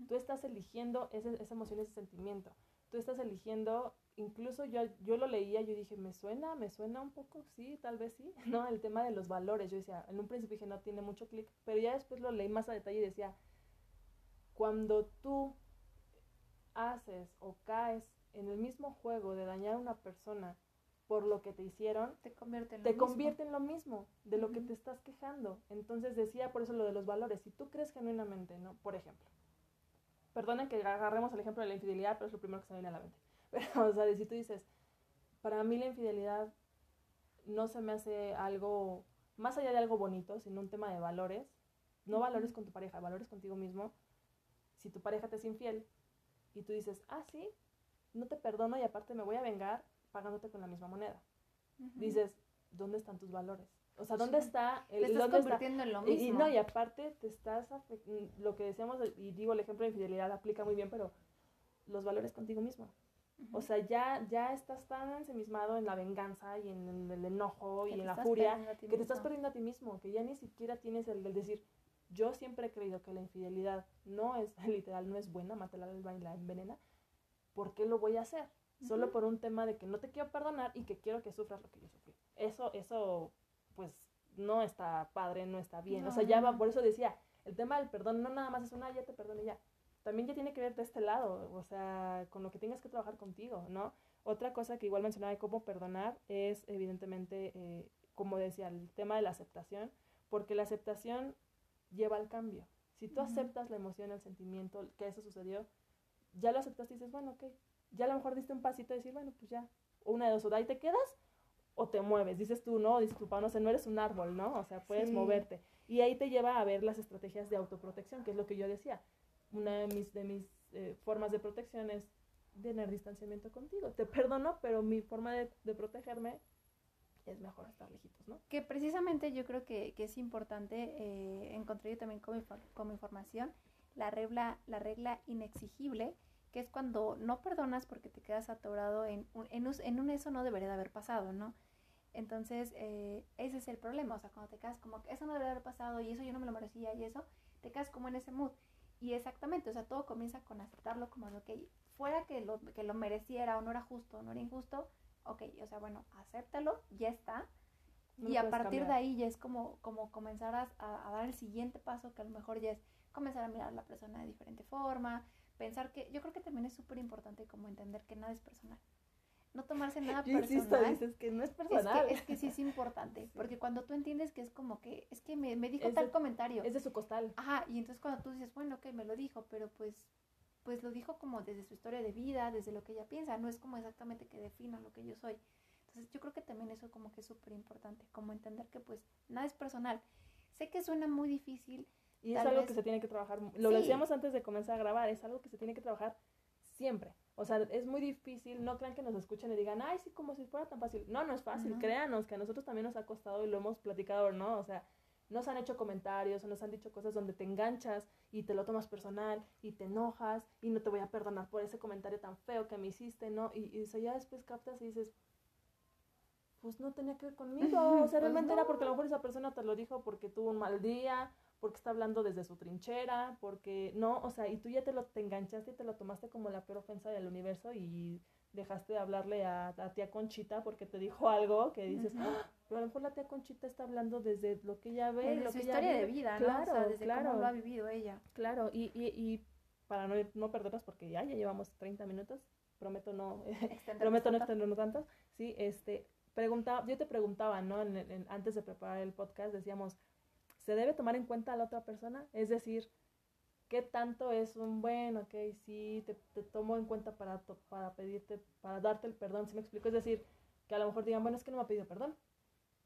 Tú estás eligiendo ese- esa emoción, ese sentimiento. Tú estás eligiendo, incluso yo, yo lo leía, yo dije, me suena, me suena un poco, sí, tal vez sí, ¿no? El tema de los valores. Yo decía, en un principio dije, no tiene mucho clic, pero ya después lo leí más a detalle y decía, cuando tú haces o caes en el mismo juego de dañar a una persona por lo que te hicieron, te convierte en lo te mismo. convierte en lo mismo de lo que te estás quejando. Entonces decía por eso lo de los valores. Si tú crees genuinamente, ¿no? Por ejemplo, perdonen que agarremos el ejemplo de la infidelidad, pero es lo primero que se me viene a la mente. Pero, o sea, si tú dices, para mí la infidelidad no se me hace algo, más allá de algo bonito, sino un tema de valores. No valores con tu pareja, valores contigo mismo. Si tu pareja te es infiel y tú dices, ah, sí, no te perdono y aparte me voy a vengar pagándote con la misma moneda. Dices, ¿dónde están tus valores? O sea, ¿dónde está Te el estás dónde está- convirtiendo en lo y- mismo. Y, no, y aparte te estás, mm, lo que decíamos, y digo, el ejemplo de infidelidad aplica muy bien, pero los valores contigo mismo. Ujú. O sea, ya, ya estás tan ensimismado en la venganza y en, el- el enojo Que y te en la furia que te estás perdiendo a ti mismo, que ya ni siquiera tienes el del decir, yo siempre he creído que la infidelidad no es, literal, no es buena, mata el alma y la envenena, ¿por qué lo voy a hacer? Solo Ujú. por un tema de que no te quiero perdonar y que quiero que sufras lo que yo sufrí. Eso, eso, pues, no está padre, no está bien. o sea, ya va, por eso decía, el tema del perdón no nada más es una, ya te perdoné ya. También ya tiene que ver de este lado, o sea, con lo que tengas que trabajar contigo, ¿no? Otra cosa que igual mencionaba de cómo perdonar es, evidentemente, eh, como decía, el tema de la aceptación, porque la aceptación lleva al cambio. Si tú aceptas la emoción, el sentimiento, que eso sucedió, ya lo aceptaste y dices, bueno, ok, ya a lo mejor diste un pasito de decir, bueno, pues ya, una de dos, o de ahí te quedas o te mueves. Dices tú, no, disculpa, no sé, no eres un árbol, ¿no? O sea, puedes Sí. moverte. Y ahí te lleva a ver las estrategias de autoprotección, que es lo que yo decía. Una de mis, de mis eh, formas de protección es tener distanciamiento contigo. Te perdono, pero mi forma de, de protegerme es mejor estar lejitos, ¿no? Que precisamente yo creo que, que es importante, eh, encontré yo también como, como información, la regla, la regla inexigible, que es cuando no perdonas porque te quedas atorado en un, en, us- en un eso no debería de haber pasado, ¿no? Entonces, eh, ese es el problema, o sea, cuando te quedas como que eso no debería haber pasado y eso yo no me lo merecía y eso, te quedas como en ese mood. Y exactamente, o sea, todo comienza con aceptarlo como de, ok, fuera que lo, que lo mereciera o no era justo o no era injusto, ok, o sea, bueno, acéptalo, ya está, No y lo a partir de ahí ya es como, como comenzar a, a- a dar el siguiente paso, que a lo mejor ya es comenzar a mirar a la persona de diferente forma, pensar que yo creo que también es súper importante como entender que nada es personal. No tomarse nada Yo insisto, personal. dices que no es Es personal. que, es que sí es importante, Sí. porque cuando tú entiendes que es como que, es que me, me dijo Es tal de- comentario, Es de su costal. Ajá, y entonces cuando tú dices, bueno, ok, me lo dijo, pero pues, pues lo dijo como desde su historia de vida, desde lo que ella piensa, no es como exactamente que defina lo que yo soy. Entonces yo creo que también eso como que es súper importante, como entender que pues nada es personal. Sé que suena muy difícil, Y es algo vez- que se tiene que trabajar. Lo Sí. decíamos antes de comenzar a grabar, es algo que se tiene que trabajar siempre. O sea, es muy difícil, no crean que nos escuchen y digan, ay, sí, como si fuera tan fácil. No, no es fácil, No. créanos que a nosotros también nos ha costado y lo hemos platicado, ¿no? O sea, nos han hecho comentarios o nos han dicho cosas donde te enganchas y te lo tomas personal y te enojas y no te voy a perdonar por ese comentario tan feo que me hiciste, ¿no? Y, y o sea, ya después captas y dices, pues no tenía que ver conmigo. O sea, Pues realmente era porque a lo mejor esa persona te lo dijo porque tuvo un mal día, porque está hablando desde su trinchera, porque no, o sea, y tú ya te lo te enganchaste y te lo tomaste como la peor ofensa del universo y dejaste de hablarle a, a tía Conchita porque te dijo algo que dices. "Ah, pero a lo mejor la tía Conchita está hablando desde lo que ella ve, desde lo su que ella historia de vive". vida, ¿no? Claro, o sea, desde claro. cómo lo ha vivido ella. Claro, y, y, y para no, no perdernos porque ya, ya llevamos 30 minutos, prometo no, Extendernos prometo no extendernos tanto, sí, este, preguntaba, yo te preguntaba, ¿no? En- en- antes de preparar el podcast decíamos, ¿se debe tomar en cuenta a la otra persona? Es decir, ¿qué tanto es un bueno, ok, sí, te, te tomo en cuenta para, to- para pedirte, para darte el perdón, ¿sí me explico? Es decir, que a lo mejor digan, bueno, es que no me ha pedido perdón.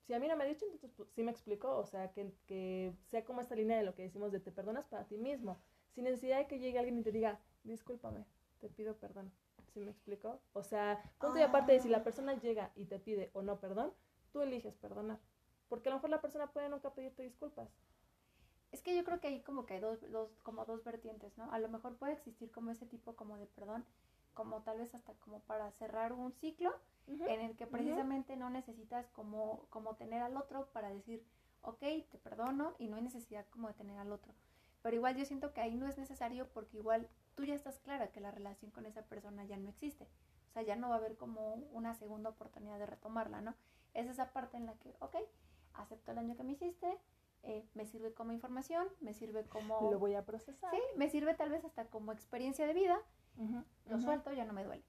Si a mí no me ha dicho, entonces pues, sí me explico, o sea, que, que sea como esta línea de lo que decimos de te perdonas para ti mismo, sin necesidad de que llegue alguien y te diga, discúlpame, te pido perdón. ¿Sí me explico? O sea, punto y aparte de si Ah. la persona llega y te pide o no perdón, tú eliges perdonar. Porque a lo mejor la persona puede nunca pedirte disculpas. Es que yo creo que hay como que hay dos, dos, como dos vertientes, ¿no? A lo mejor puede existir como ese tipo como de perdón, como tal vez hasta como para cerrar un ciclo en el que precisamente no necesitas como, como tener al otro para decir, ok, te perdono y no hay necesidad como de tener al otro. Pero igual yo siento que ahí no es necesario porque igual tú ya estás clara que la relación con esa persona ya no existe. O sea, ya no va a haber como una segunda oportunidad de retomarla, ¿no? Es esa parte en la que, ok, acepto el daño que me hiciste, eh, me sirve como información, me sirve como... Lo voy a procesar. Sí, me sirve tal vez hasta como experiencia de vida, Ujú, lo ujú. suelto, ya no me duele.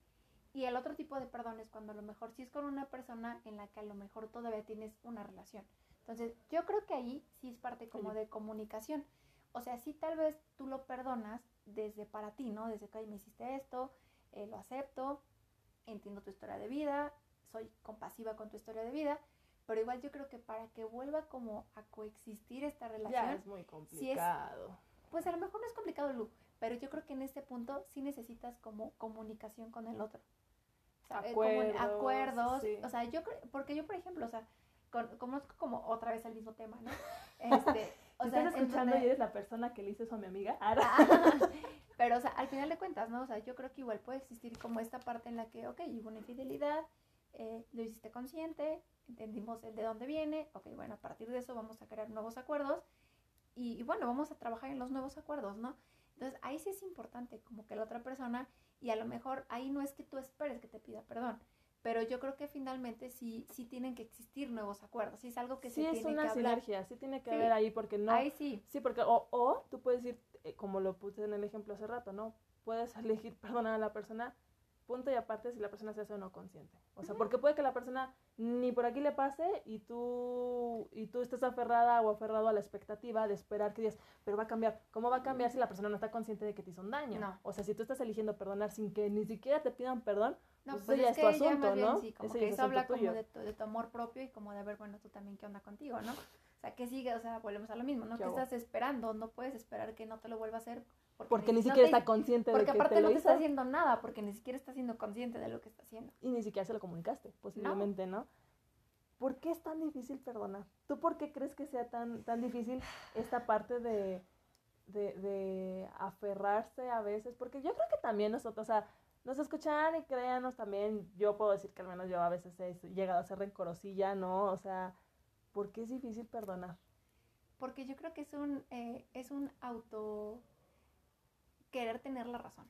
Y el otro tipo de perdón es cuando a lo mejor sí es con una persona en la que a lo mejor todavía tienes una relación. Entonces, yo creo que ahí sí es parte como de comunicación. O sea, sí tal vez tú lo perdonas desde para ti, ¿no? Desde que "Ay, me hiciste esto, eh, lo acepto, entiendo tu historia de vida, soy compasiva con tu historia de vida, Pero igual yo creo que para que vuelva como a coexistir esta Ya relación, es muy complicado. pues a lo mejor no es complicado, Lu, pero yo creo que en este punto sí necesitas como comunicación con el otro. O sea, eh, Acuerdos, acuerdos, sí. o sea, yo creo, porque yo, por ejemplo, o sea, con- conozco como otra vez el mismo tema, ¿no? Este, o sea, estás escuchando donde- y eres la persona que le hizo eso a mi amiga, Ah, Pero, o sea, al final de cuentas, ¿no? O sea, yo creo que igual puede existir como esta parte en la que, ok, hubo una infidelidad, eh, lo hiciste consciente, entendimos el de dónde viene, ok, bueno, a partir de eso vamos a crear nuevos acuerdos y, y bueno, vamos a trabajar en los nuevos acuerdos, ¿no? Entonces, ahí sí es importante como que la otra persona, y a lo mejor ahí no es que tú esperes que te pida perdón, pero yo creo que finalmente sí, sí tienen que existir nuevos acuerdos, sí es algo que sí se es tiene una que hablar. sinergia, sí tiene que Sí. haber ahí porque no... Ahí sí, Sí, porque o, o tú puedes ir, eh, como lo puse en el ejemplo hace rato, ¿no? Puedes elegir perdonar a la persona, punto y aparte si la persona se hace o no consciente. O sea, porque puede que la persona ni por aquí le pase y tú, y tú estés aferrada o aferrado a la expectativa de esperar que digas, pero va a cambiar. ¿Cómo va a cambiar si la persona no está consciente de que te hizo un daño? No. O sea, si tú estás eligiendo perdonar sin que ni siquiera te pidan perdón, No, Pues pues, ya es es tu asunto, bien ¿no? sí, como que eso habla como de tu, de tu amor propio y como de, ver, bueno, tú también qué onda contigo, ¿no? O sea, que sigue, o sea, volvemos a lo mismo, ¿no? ¿Qué ¿Qué estás esperando? No puedes esperar que no te lo vuelva a hacer. Porque ni no siquiera te- está consciente de Porque que aparte te no lo te hizo está haciendo nada, porque ni siquiera está siendo consciente de lo que está haciendo. y ni siquiera se lo comunicaste, posiblemente, ¿no? ¿Por qué es tan difícil perdonar? ¿Tú por qué crees que sea tan, tan difícil esta parte de, de, de aferrarse a veces? Porque yo creo que también nosotros, o sea, nos escuchan y créanos también, yo puedo decir que al menos yo a veces he llegado a ser rencorosilla, ¿no? O sea, ¿por qué es difícil perdonar? Porque yo creo que es un, eh, es un auto querer tener la razón.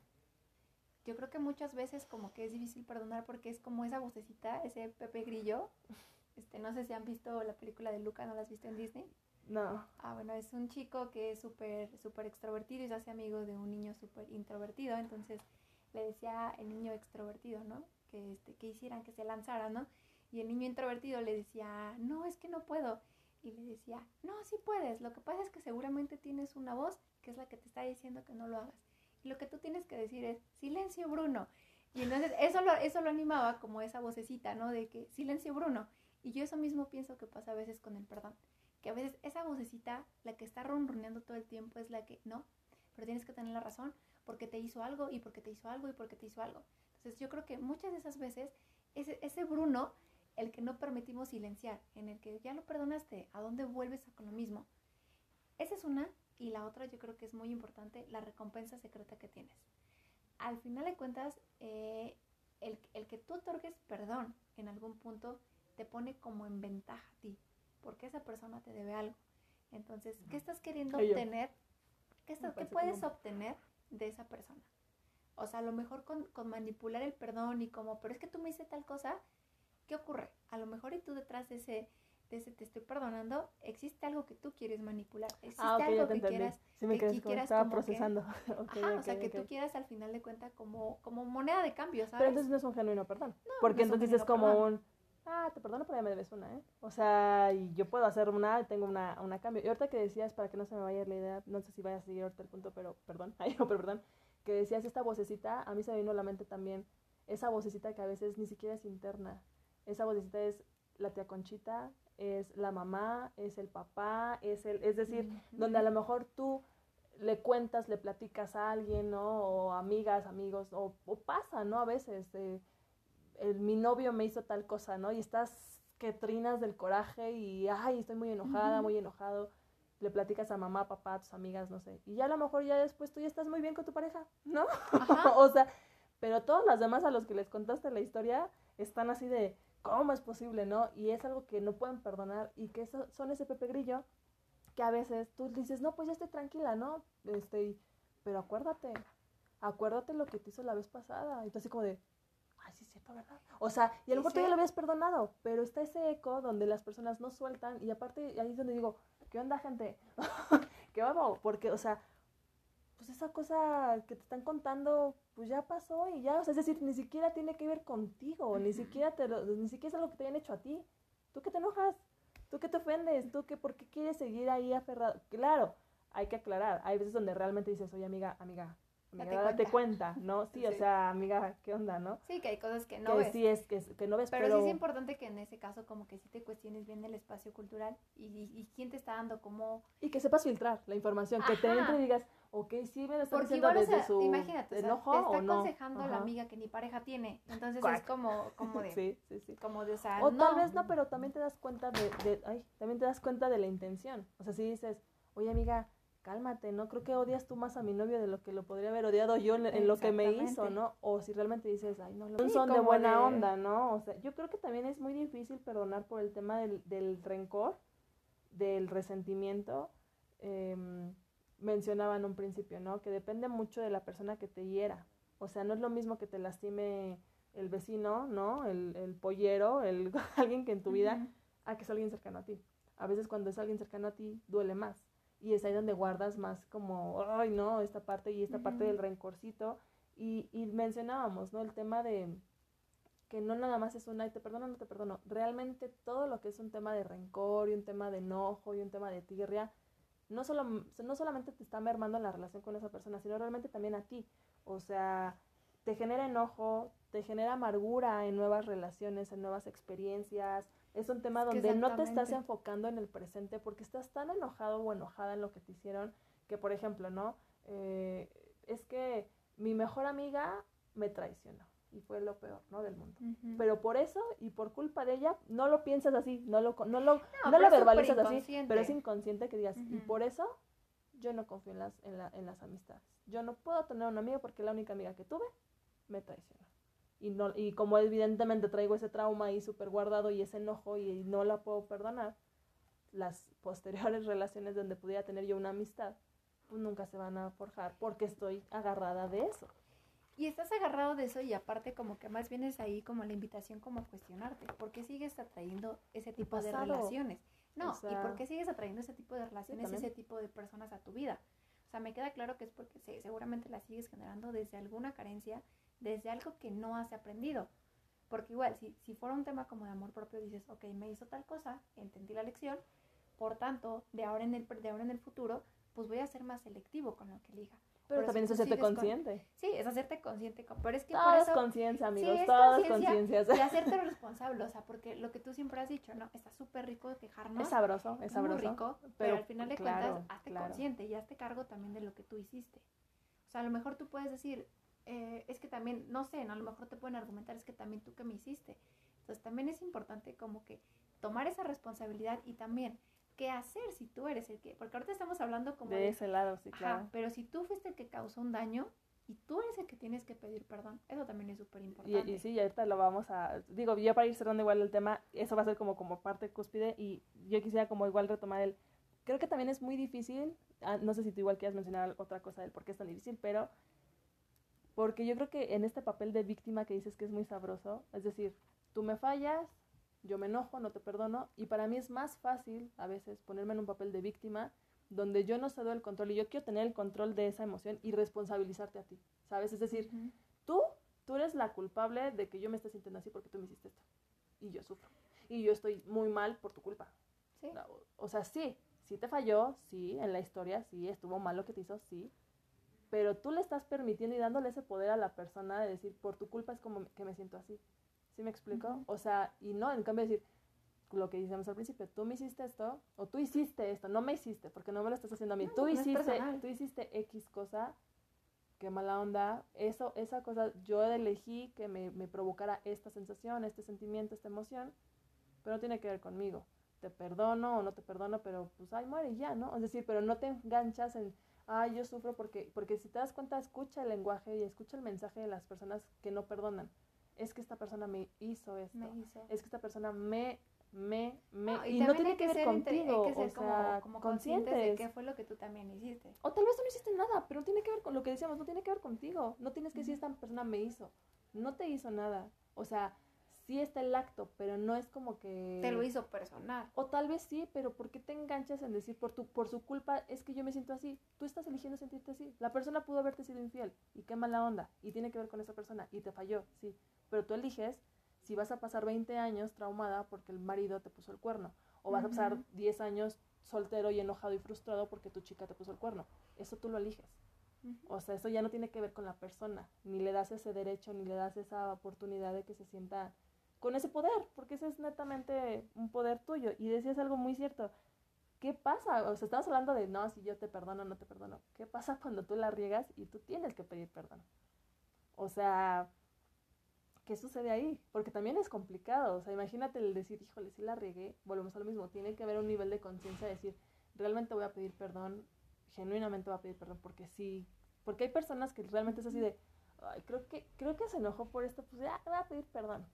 Yo creo que muchas veces como que es difícil perdonar porque es como esa vocecita, ese Pepe Grillo. Este, no sé si han visto la película de Luca, ¿no la has visto en Disney? No. Ah, bueno, es un chico que es súper, súper extrovertido y se hace amigo de un niño súper introvertido. Entonces le decía el niño extrovertido, ¿no? Que, este, que hicieran, que se lanzaran, ¿no? Y el niño introvertido le decía, no, es que no puedo. Y le decía, no, sí puedes. Lo que pasa es que seguramente tienes una voz que es la que te está diciendo que no lo hagas. Lo que tú tienes que decir es, silencio, Bruno. Y entonces eso lo, eso lo animaba como esa vocecita, ¿no? De que, silencio, Bruno. Y yo eso mismo pienso que pasa a veces con el perdón que a veces esa vocecita, la que está ronroneando todo el tiempo, es la que no, pero tienes que tener la razón porque te hizo algo y porque te hizo algo y porque te hizo algo. Entonces yo creo que muchas de esas veces ese, ese Bruno, el que no permitimos silenciar, en el que ya lo perdonaste, ¿a dónde vuelves a con lo mismo? Esa es una y la otra yo creo que es muy importante, la recompensa secreta que tienes. Al final de cuentas, eh, el, el que tú otorgues perdón en algún punto te pone como en ventaja a ti porque esa persona te debe algo. Entonces, ¿qué estás queriendo obtener? ¿Qué, estás- qué puedes como- obtener de esa persona? O sea, a lo mejor con, con manipular el perdón y como, pero es que tú me hice tal cosa, ¿qué ocurre? A lo mejor y tú detrás de ese, de ese te estoy perdonando, existe algo que tú quieres manipular, existe Ah, ok, algo que entendí. quieras Sí me que quedé qui- como quieras estaba como que- procesando. Ok, Ajá, o sea, que tú quieras al final de cuenta como, como moneda de cambio, ¿sabes? Pero entonces no es un genuino perdón. No, porque no entonces es como perdón. un, ah, te perdono, pero ya me debes una, ¿eh? O sea, y yo puedo hacer una y tengo una, una cambio. Y ahorita que decías, para que no se me vaya la idea, no sé si vaya a seguir ahorita el punto, pero perdón, ay, no, pero perdón, que decías esta vocecita, a mí se me vino a la mente también esa vocecita que a veces ni siquiera es interna. Esa vocecita es la tía Conchita, es la mamá, es el papá, es el, es decir, donde a lo mejor tú le cuentas, le platicas a alguien, ¿no? O amigas, amigos, o, o pasa, ¿no? A veces, eh, el, mi novio me hizo tal cosa, ¿no? Y estás que trinas del coraje y, ay, estoy muy enojada, muy enojado. Le platicas a mamá, papá, a tus amigas, no sé. Y ya a lo mejor ya después tú ya estás muy bien con tu pareja, ¿no? O sea, pero todas las demás a los que les contaste la historia están así de, ¿cómo es posible, no? Y es algo que no pueden perdonar y que eso- son ese Pepe Grillo que a veces tú dices, no, pues ya estoy tranquila, ¿no? Este, pero acuérdate, acuérdate lo que te hizo la vez pasada. Y tú así como de, ay, sí es cierto, ¿verdad? O sea, y a lo mejor tú ya lo habías perdonado, pero está ese eco donde las personas no sueltan y aparte ahí es donde digo, ¿qué onda, gente? ¿Qué vamos? Porque, o sea, pues esa cosa que te están contando, pues ya pasó y ya, o sea, es decir, ni siquiera tiene que ver contigo, ni siquiera te lo- ni siquiera es algo que te hayan hecho a ti. ¿Tú qué te enojas? ¿Tú qué te ofendes? ¿Tú qué, por qué quieres seguir ahí aferrado? Claro, hay que aclarar. Hay veces donde realmente dices, oye, amiga, amiga, amiga, Date date cuenta. cuenta, ¿no? Sí, o Sí. sea, amiga, ¿qué onda, no? Sí, que hay cosas que no que ves. sí es, que, que no ves, pero, pero... sí es importante que en ese caso como que sí te cuestiones bien el espacio cultural y, y- y quién te está dando como... Y que sepas filtrar la información, que te Ajá. entre y digas, ok, sí me lo están Porque diciendo desde su imagínate, o sea, enojo te está o no. aconsejando la amiga que ni pareja tiene. Entonces es como, como de... Sí, sí, sí. Como de, o sea, O no. tal vez no, pero también te das cuenta de, de- ay, también te das cuenta de la intención. O sea, si dices, oye amiga, cálmate, ¿no? Creo que odias tú más a mi novio de lo que lo podría haber odiado yo en, en lo que me hizo. ¿no? O si realmente dices, ay, no, Sí, son de buena de- onda, ¿no? O sea, yo creo que también es muy difícil perdonar por el tema del, del rencor, del resentimiento. em, mencionaba en un principio, ¿no? Que depende mucho de la persona que te hiera. O sea, no es lo mismo que te lastime el vecino, ¿no? El, el pollero, el, alguien que en tu vida Ujú. a que es alguien cercano a ti. A veces cuando es alguien cercano a ti duele más. Y es ahí donde guardas más como, ay, no, esta parte y esta parte del rencorcito. Y, y mencionábamos, ¿no? El tema de que no nada más es un, ay, te perdono, no te perdono. Realmente todo lo que es un tema de rencor y un tema de enojo y un tema de tirria, no, solo, no solamente te está mermando en la relación con esa persona, sino realmente también a ti. O sea, te genera enojo, te genera amargura en nuevas relaciones, en nuevas experiencias. Es un tema donde no te estás enfocando en el presente porque estás tan enojado o enojada en lo que te hicieron que, por ejemplo, ¿no? Eh, es que mi mejor amiga me traicionó y fue lo peor, ¿no? Del mundo. Pero por eso y por culpa de ella, no lo piensas así, no lo, no lo, no, pero lo verbalizas así, pero es inconsciente que digas, y por eso yo no confío en las, en, la, en las amistades. Yo no puedo tener una amiga porque la única amiga que tuve me traicionó. Y, no, y como evidentemente traigo ese trauma ahí súper guardado y ese enojo y, no la puedo perdonar, las posteriores relaciones donde pudiera tener yo una amistad, pues nunca se van a forjar porque estoy agarrada de eso. Y estás agarrado de eso y aparte como que más bien es ahí como la invitación como a cuestionarte. ¿Por qué sigues atrayendo ese tipo de relaciones? No, O sea, ¿y por qué sigues atrayendo ese tipo de relaciones, ese tipo de personas a tu vida? O sea, me queda claro que es porque se- seguramente las sigues generando desde alguna carencia, desde algo que no has aprendido. Porque igual, si, si fuera un tema como de amor propio, dices, ok, me hizo tal cosa, entendí la lección, por tanto, de ahora en el, de ahora en el futuro, pues voy a ser más selectivo con lo que elija. Pero, Pero también si es hacerte sigues con- consciente. Sí, es hacerte consciente, con- pero es que por Todo es eso... conciencia, amigos, es todo es conciencia conciencia. Y hacerte responsable, o sea, porque lo que tú siempre has dicho, ¿no? Está súper rico quejarnos. Es sabroso, es es muy sabroso. rico, pero, pero al final de claro, cuentas, hazte claro. consciente y hazte cargo también de lo que tú hiciste. O sea, a lo mejor tú puedes decir, eh, es que también, no sé, ¿no? a lo mejor te pueden argumentar, es que también tú que me hiciste. Entonces también es importante como que tomar esa responsabilidad y también qué hacer si tú eres el que, porque ahorita estamos hablando como De de, ese lado, sí, ajá, claro. pero si tú fuiste el que causó un daño y tú eres el que tienes que pedir perdón, eso también es súper Y, importante. y sí, y ahorita lo vamos a... Digo, ya para ir cerrando igual el tema, eso va a ser como, como parte cúspide y yo quisiera como igual retomar el... Creo que también es muy difícil, ah, no sé si tú igual quieras mencionar otra cosa del por qué es tan difícil, pero porque yo creo que en este papel de víctima que dices que es muy sabroso, es decir, tú me fallas, yo me enojo, no te perdono, y para mí es más fácil a veces ponerme en un papel de víctima donde yo no cedo el control y yo quiero tener el control de esa emoción y responsabilizarte a ti, ¿sabes? Es decir, tú, tú eres la culpable de que yo me esté sintiendo así porque tú me hiciste esto. Y yo sufro. Y yo estoy muy mal por tu culpa. Sí. No, O sea, sí, sí te falló, sí, en la historia, sí, estuvo mal lo que te hizo, sí. Pero tú le estás permitiendo y dándole ese poder a la persona de decir, por tu culpa es como que me siento así. ¿Sí me explico? Ujú. O sea, y no, en cambio decir, lo que decíamos al principio, tú me hiciste esto, o tú hiciste esto, no me hiciste, porque no me lo estás haciendo a mí. No, tú no hiciste, tú hiciste X cosa, qué mala onda. Eso, esa cosa, yo elegí que me, me provocara esta sensación, este sentimiento, esta emoción, pero no tiene que ver conmigo. Te perdono o no te perdono, pero pues ay, muere y ya, ¿no? Es decir, pero no te enganchas en, ay, yo sufro porque, porque si te das cuenta, escucha el lenguaje y escucha el mensaje de las personas que no perdonan. Es que esta persona me hizo esto. Me hizo. Es que esta persona me, me, me. No, y, y, no tiene que ser contigo. Hay que ser o como, sea, como conscientes de qué fue lo que tú también hiciste. O tal vez tú no hiciste nada, pero no tiene que ver con lo que decíamos, no tiene que ver contigo. No tienes que decir esta persona me hizo. No te hizo nada. O sea, sí está el acto, pero no es como que... Te lo hizo personal. O tal vez sí, pero ¿por qué te enganchas en decir por tu por su culpa es que yo me siento así? Tú estás eligiendo sentirte así. La persona pudo haberte sido infiel y qué mala onda y tiene que ver con esa persona y te falló, sí. Pero tú eliges si vas a pasar 20 años traumada porque el marido te puso el cuerno o vas a pasar Ujú. 10 años soltero y enojado y frustrado porque tu chica te puso el cuerno. Eso tú lo eliges. Ujú. O sea, eso ya no tiene que ver con la persona, ni le das ese derecho, ni le das esa oportunidad de que se sienta con ese poder, porque ese es netamente un poder tuyo. Y decías algo muy cierto. ¿Qué pasa? O sea, estamos hablando de, no, si yo te perdono, no te perdono. ¿Qué pasa cuando tú la riegas y tú tienes que pedir perdón? O sea, ¿qué sucede ahí? Porque también es complicado. O sea, imagínate el decir, híjole, si la riegué, volvemos a lo mismo. Tiene que haber un nivel de conciencia de decir, realmente voy a pedir perdón, genuinamente voy a pedir perdón, porque sí. Porque hay personas que realmente es así de, ay, creo que, creo que se enojó por esto, pues ya, voy a pedir perdón.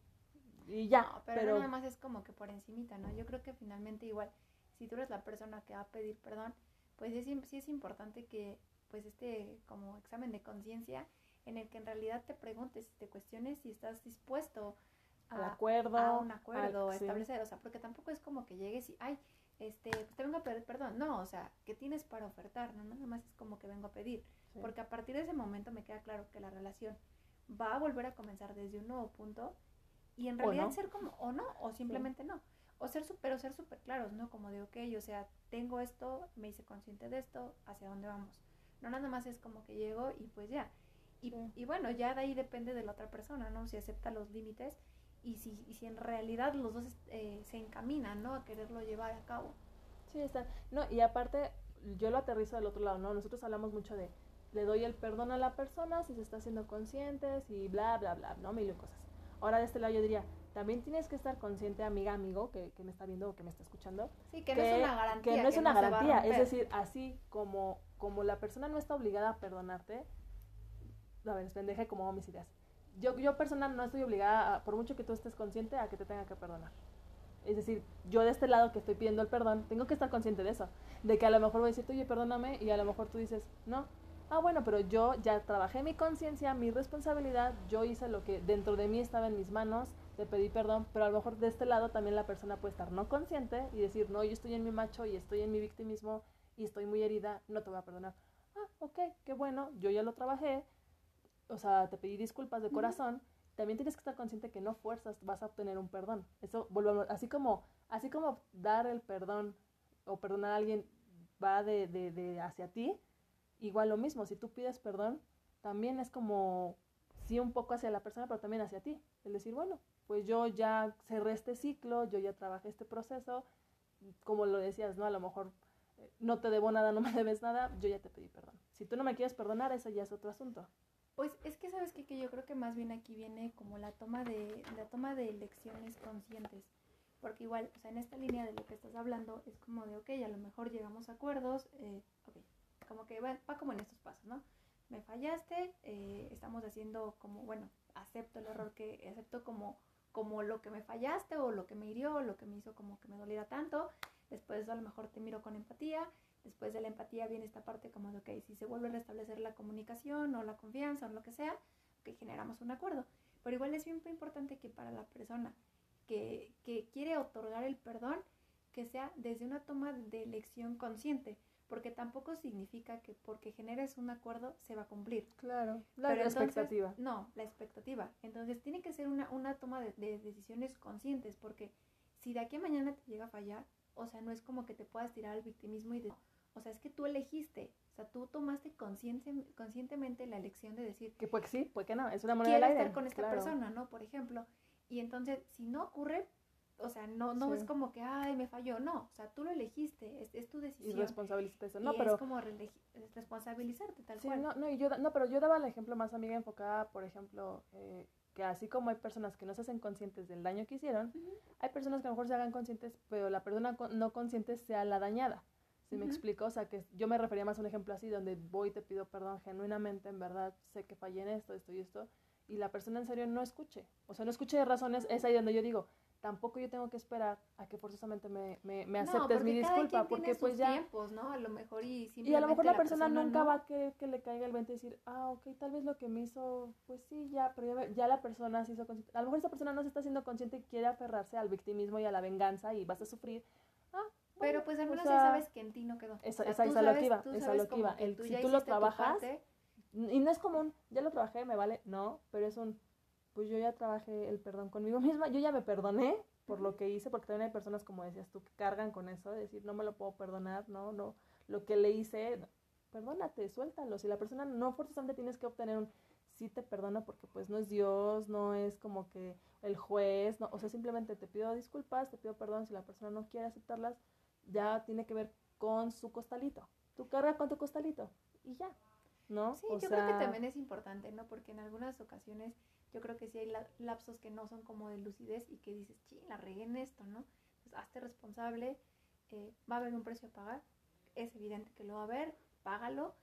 Y ya, No, pero, pero, nada más es como que por encimita, ¿no? Yo creo que finalmente igual, si tú eres la persona que va a pedir perdón, pues es, sí es importante que, pues este como examen de conciencia, en el que en realidad te preguntes, te cuestiones si estás dispuesto al a, acuerdo. a un acuerdo, al- a sí. establecer, o sea, porque tampoco es como que llegues y, ay, este, te vengo a pedir perdón, no, o sea, ¿qué tienes para ofertar? No, nada más es como que vengo a pedir, Sí. porque a partir de ese momento me queda claro que la relación va a volver a comenzar desde un nuevo punto y en realidad no. ser como, o no, o simplemente no. O ser súper, o ser súper claros, ¿no? Como de, ok, o sea, tengo esto, me hice consciente de esto, ¿hacia dónde vamos? No nada más es como que llego y pues ya. Y, y bueno, ya de ahí depende de la otra persona, ¿no? Si acepta los límites y si, y si en realidad los dos eh, se encaminan, ¿no? A quererlo llevar a cabo. Sí, está. No, y aparte, yo lo aterrizo del otro lado, ¿no? Nosotros hablamos mucho de, le doy el perdón a la persona si se está haciendo consciente, si bla, bla, bla, ¿no? Mil y cosas. Ahora de este lado yo diría, también tienes que estar consciente, amiga, amigo, que, que me está viendo o que me está escuchando, Sí, que, no es una garantía. que no es una garantía. Es decir, así como, como la persona no está obligada a perdonarte, a ver, pendeja como hago mis ideas. Yo, yo persona no estoy obligada, a- por mucho que tú estés consciente, a que te tenga que perdonar. Es decir, yo de este lado que estoy pidiendo el perdón, tengo que estar consciente de eso. De que a lo mejor voy a decirte, oye, perdóname, y a lo mejor tú dices, no. Ah, bueno, pero yo ya trabajé mi conciencia, mi responsabilidad, yo hice lo que dentro de mí estaba en mis manos, te pedí perdón, pero a lo mejor de este lado también la persona puede estar no consciente y decir, no, yo estoy en mi macho y estoy en mi victimismo y estoy muy herida, no te voy a perdonar. Ah, ok, qué bueno, yo ya lo trabajé, o sea, te pedí disculpas de corazón, también tienes que estar consciente que no fuerzas vas a obtener un perdón. Eso, volvemos, así como, así como dar el perdón o perdonar a alguien va de, de, de hacia ti, igual lo mismo, si tú pides perdón, también es como, sí, un poco hacia la persona, pero también hacia ti. El decir, bueno, pues yo ya cerré este ciclo, yo ya trabajé este proceso, como lo decías, ¿no? A lo mejor eh, no te debo nada, no me debes nada, yo ya te pedí perdón. Si tú no me quieres perdonar, eso ya es otro asunto. Pues es que sabes qué? que yo creo que más bien aquí viene como la toma de la toma de elecciones conscientes, porque igual, o sea, en esta línea de lo que estás hablando es como de, ok, a lo mejor llegamos a acuerdos, eh, como que va, va como en estos pasos, ¿no? Me fallaste, eh, estamos haciendo como, bueno, acepto el error que, acepto como, como lo que me fallaste o lo que me hirió, o lo que me hizo como que me doliera tanto, después a lo mejor te miro con empatía, Después de la empatía viene esta parte como de, ok, si se vuelve a restablecer la comunicación o la confianza o lo que sea, que generamos un acuerdo. Pero igual es bien importante que para la persona que, que quiere otorgar el perdón, que sea desde una toma de elección consciente, porque tampoco significa que porque generes un acuerdo se va a cumplir. Claro, la Pero entonces- expectativa. No, la expectativa. Entonces tiene que ser una, una toma de, de decisiones conscientes, porque si de aquí a mañana te llega a fallar, o sea, no es como que te puedas tirar al victimismo y de, o sea, es que tú elegiste, o sea, tú tomaste consciente, conscientemente la elección de decir, Que pues sí, pues que no, es una moneda quiero aire. estar con esta claro. persona, ¿no? Por ejemplo. Y entonces, si no ocurre, o sea, no, no Sí. es como que, ay, me falló, no, o sea, tú lo elegiste, es, es tu Y decisión. responsabilizarte de eso. No, y pero es como responsabilizarte, tal Sí, cual. no, no, y yo, no, pero yo daba el ejemplo más amiga enfocada, por ejemplo, eh, que así como hay personas que no se hacen conscientes del daño que hicieron, hay personas que a lo mejor se hagan conscientes, pero la persona no consciente sea la dañada. ¿Sí me explico? O sea, que yo me refería más a un ejemplo así, donde voy y te pido perdón genuinamente, en verdad, sé que fallé en esto, esto y esto, y la persona en serio no escuche. O sea, no escuche de razones, es ahí donde yo digo, tampoco yo tengo que esperar a que forzosamente me, me, me No, aceptes mi disculpa, porque pues ya... tiempos, ¿no? A lo mejor y Y a lo mejor la, persona, nunca no. va a querer que le caiga el 20 y decir, ah, ok, tal vez lo que me hizo, pues sí, ya, pero ya, ya la persona se hizo consciente. A lo mejor esa persona no se está haciendo consciente y quiere aferrarse al victimismo y a la venganza y vas a sufrir. Pero pues al o menos sea, ya sabes que en ti no quedó. Esa- O sea, esa- tú esa es lo que iba, esa lo que como iba. que El- tú si tú lo trabajas, parte, Y no es común, ya lo trabajé, me vale, no, pero es un, pues yo ya trabajé el perdón conmigo misma, yo ya me perdoné por lo que hice, porque también hay personas, como decías tú, que cargan con eso, de decir, no me lo puedo perdonar, no, no, lo que le hice, perdónate, suéltalo. Si la persona no forzosamente tienes que obtener un sí te perdona porque pues no es Dios, no es como que el juez, no, o sea, simplemente te pido disculpas, te pido perdón si la persona no quiere aceptarlas, ya tiene que ver con su costalito. Tú carga con tu costalito y ya, ¿no? Sí, yo creo que también es importante, ¿no? Porque en algunas ocasiones yo creo que sí hay lapsos que no son como de lucidez y que dices, sí, la regué en esto, ¿no? Pues hazte responsable, eh, va a haber un precio a pagar, es evidente que lo va a haber, págalo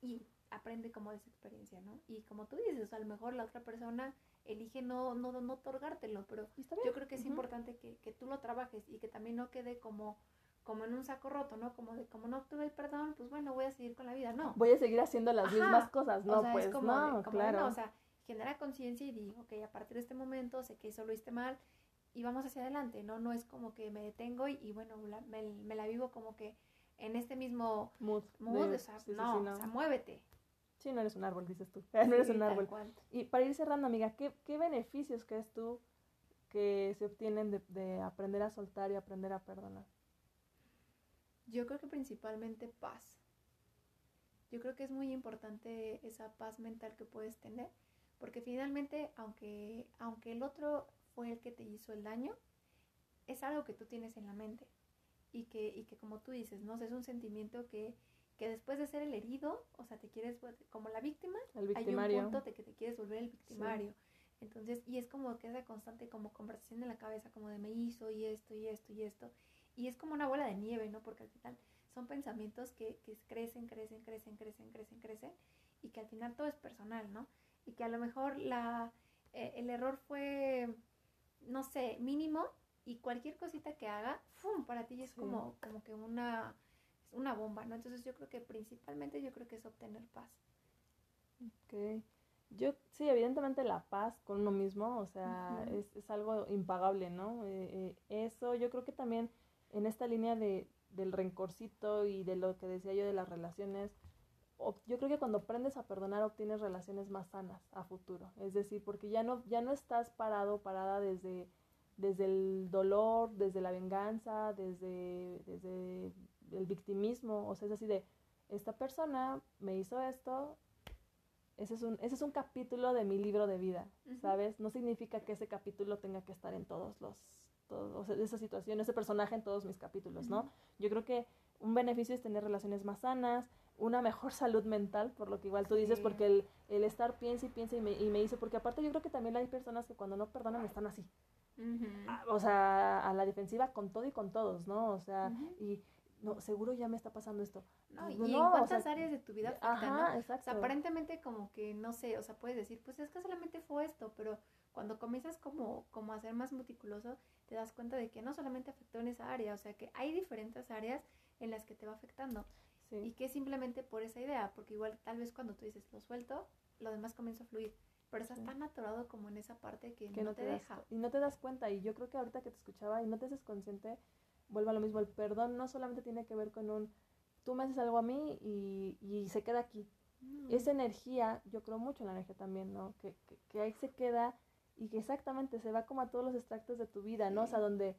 y aprende como de esa experiencia, ¿no? Y como tú dices, a lo mejor la otra persona elige no, no, no otorgártelo, pero yo creo que es importante que, que, tú lo trabajes y que también no quede como, como en un saco roto, ¿no? Como de, como no obtuve el perdón, pues bueno, voy a seguir con la vida, no. Voy a seguir haciendo las mismas cosas, ¿no? pues no, claro. o sea, genera conciencia y digo, ok, a partir de este momento sé que eso lo hice mal y vamos hacia adelante, ¿no? No es como que me detengo y, bueno, me, me, la vivo como que en este mismo mood, o sea, no, o sea, muévete, Sí, no eres un árbol, dices tú. no eres un árbol. Y para ir cerrando, amiga, ¿qué, ¿qué, beneficios crees tú que se obtienen de, de, aprender a soltar y aprender a perdonar? Yo creo que principalmente paz. Yo creo que es muy importante esa paz mental que puedes tener, porque finalmente, aunque, aunque el otro fue el que te hizo el daño, es algo que tú tienes en la mente. Y que, y que como tú dices, ¿no? es un sentimiento que que después de ser el herido, o sea, te quieres, como la víctima, hay un punto de que te quieres volver el victimario. Entonces, y es como que esa constante como conversación en la cabeza, como de me hizo y esto y esto y esto. Y es como una bola de nieve, ¿no? Porque al final son pensamientos que, que crecen, crecen, crecen, crecen, crecen, crecen. Y que al final todo es personal, ¿no? Y que a lo mejor la, eh, el error fue, no sé, mínimo. Y cualquier cosita que haga, ¡fum! Para ti es como, como que una una bomba, ¿no? Entonces yo creo que principalmente yo creo que es obtener paz. Ok. Yo, sí, evidentemente la paz con uno mismo, o sea, es, es, algo impagable, ¿no? Eh, eh, eso yo creo que también en esta línea de, del rencorcito y de lo que decía yo de las relaciones, yo creo que cuando aprendes a perdonar obtienes relaciones más sanas a futuro. Es decir, porque ya no, ya no estás parado, parada desde, desde el dolor, desde la venganza, desde, desde el victimismo, o sea, es así de, esta persona me hizo esto, ese es un, ese es un capítulo de mi libro de vida, ¿sabes? No significa que ese capítulo tenga que estar en todos los, todos, o sea, esa situación, ese personaje en todos mis capítulos, ¿no? Yo creo que un beneficio es tener relaciones más sanas, una mejor salud mental, por lo que igual tú dices, porque el, el, estar piensa y piensa y me, y me hizo, porque aparte yo creo que también hay personas que cuando no perdonan están así. o sea, a la defensiva con todo y con todos, ¿no? O sea, y no, seguro ya me está pasando esto. No, y en cuántas áreas de tu vida afecta, exacto. O sea, aparentemente como que, no sé, o sea, puedes decir, pues es que solamente fue esto, pero cuando comienzas como, como a ser más meticuloso, te das cuenta de que no solamente afectó en esa área, o sea, que hay diferentes áreas en las que te va afectando. Y que simplemente por esa idea, porque igual tal vez cuando tú dices, lo suelto, lo demás comienza a fluir. Pero estás tan atorado como en esa parte que, no, te, deja. Y no te das cuenta. Y yo creo que ahorita que te escuchaba y no te haces consciente, vuelvo a lo mismo, el perdón no solamente tiene que ver con un, tú me haces algo a mí y, y se queda aquí. Mm. Esa energía, yo creo mucho en la energía también, ¿no? Que, que, ahí se queda y que exactamente se va como a todos los extractos de tu vida, ¿no? O sea, donde,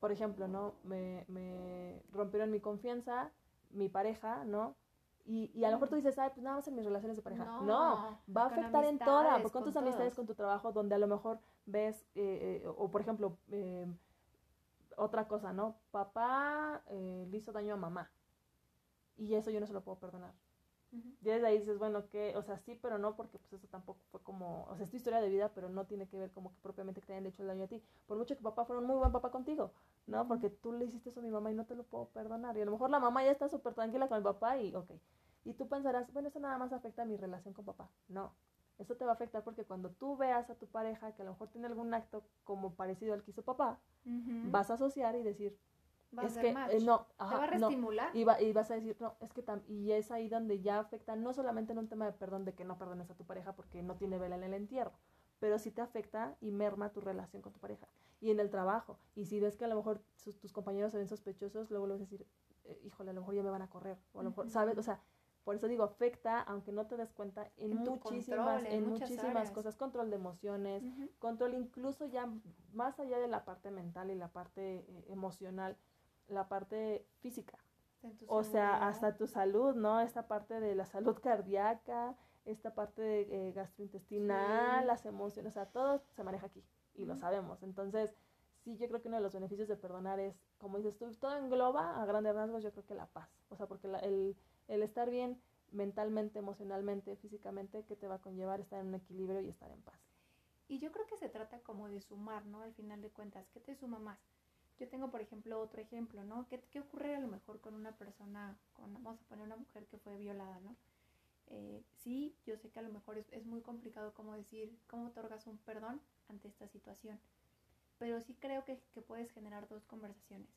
por ejemplo, ¿no? Me, me rompieron mi confianza, mi pareja, ¿no? Y, y, a lo mejor tú dices, ay, pues nada más en mis relaciones de pareja. No, va a afectar en todas, por con tus amistades, con tu trabajo, donde a lo mejor ves, eh, eh, o por ejemplo, eh, otra cosa, ¿no? Papá le hizo daño a mamá. Y eso yo no se lo puedo perdonar. Y desde ahí dices, bueno, que, o sea, sí, pero no, porque pues eso tampoco fue como, o sea, es tu historia de vida, pero no tiene que ver como que propiamente que te hayan hecho el daño a ti. Por mucho que papá fuera un muy buen papá contigo, ¿no? Porque tú le hiciste eso a mi mamá y no te lo puedo perdonar. Y a lo mejor la mamá ya está súper tranquila con el papá y, ok. Y tú pensarás, bueno, eso nada más afecta a mi relación con papá. No, eso te va a afectar porque cuando tú veas a tu pareja que a lo mejor tiene algún acto como parecido al que hizo papá, vas a asociar y decir, es que eh, no, te va a reestimular. Y, y, vas a decir, no, es que y es ahí donde ya afecta no solamente en un tema de perdón de que no perdones a tu pareja porque no tiene vela en el entierro, pero sí te afecta y merma tu relación con tu pareja. Y en el trabajo, y si ves que a lo mejor tus compañeros se ven sospechosos, luego le vas a decir, eh, híjole, a lo mejor ya me van a correr, o a lo mejor, ¿sabes? O sea, por eso digo, afecta, aunque no te des cuenta, en, muchísimas, en, muchísimas cosas. Control de emociones, control incluso ya más allá de la parte mental y la parte eh, emocional, la parte física. O sea, hasta tu salud, ¿no? Esta parte de la salud cardíaca, esta parte de, eh, gastrointestinal, Sí. las emociones, o sea, todo se maneja aquí y lo sabemos. Entonces, sí, yo creo que uno de los beneficios de perdonar es, como dices tú, todo engloba a grandes rasgos, yo creo que la paz. O sea, porque la- el, el estar bien mentalmente, emocionalmente, físicamente, que te va a conllevar estar en un equilibrio y estar en paz. Y yo creo que se trata como de sumar, ¿no? Al final de cuentas, ¿qué te suma más? Yo tengo, por ejemplo, otro ejemplo, ¿no? ¿Qué, qué ocurre a lo mejor con una persona, con, vamos a poner una mujer que fue violada, ¿no? Eh, sí, yo sé que a lo mejor es, es muy complicado como decir, ¿cómo otorgas un perdón ante esta situación? Pero sí creo que, que puedes generar dos conversaciones.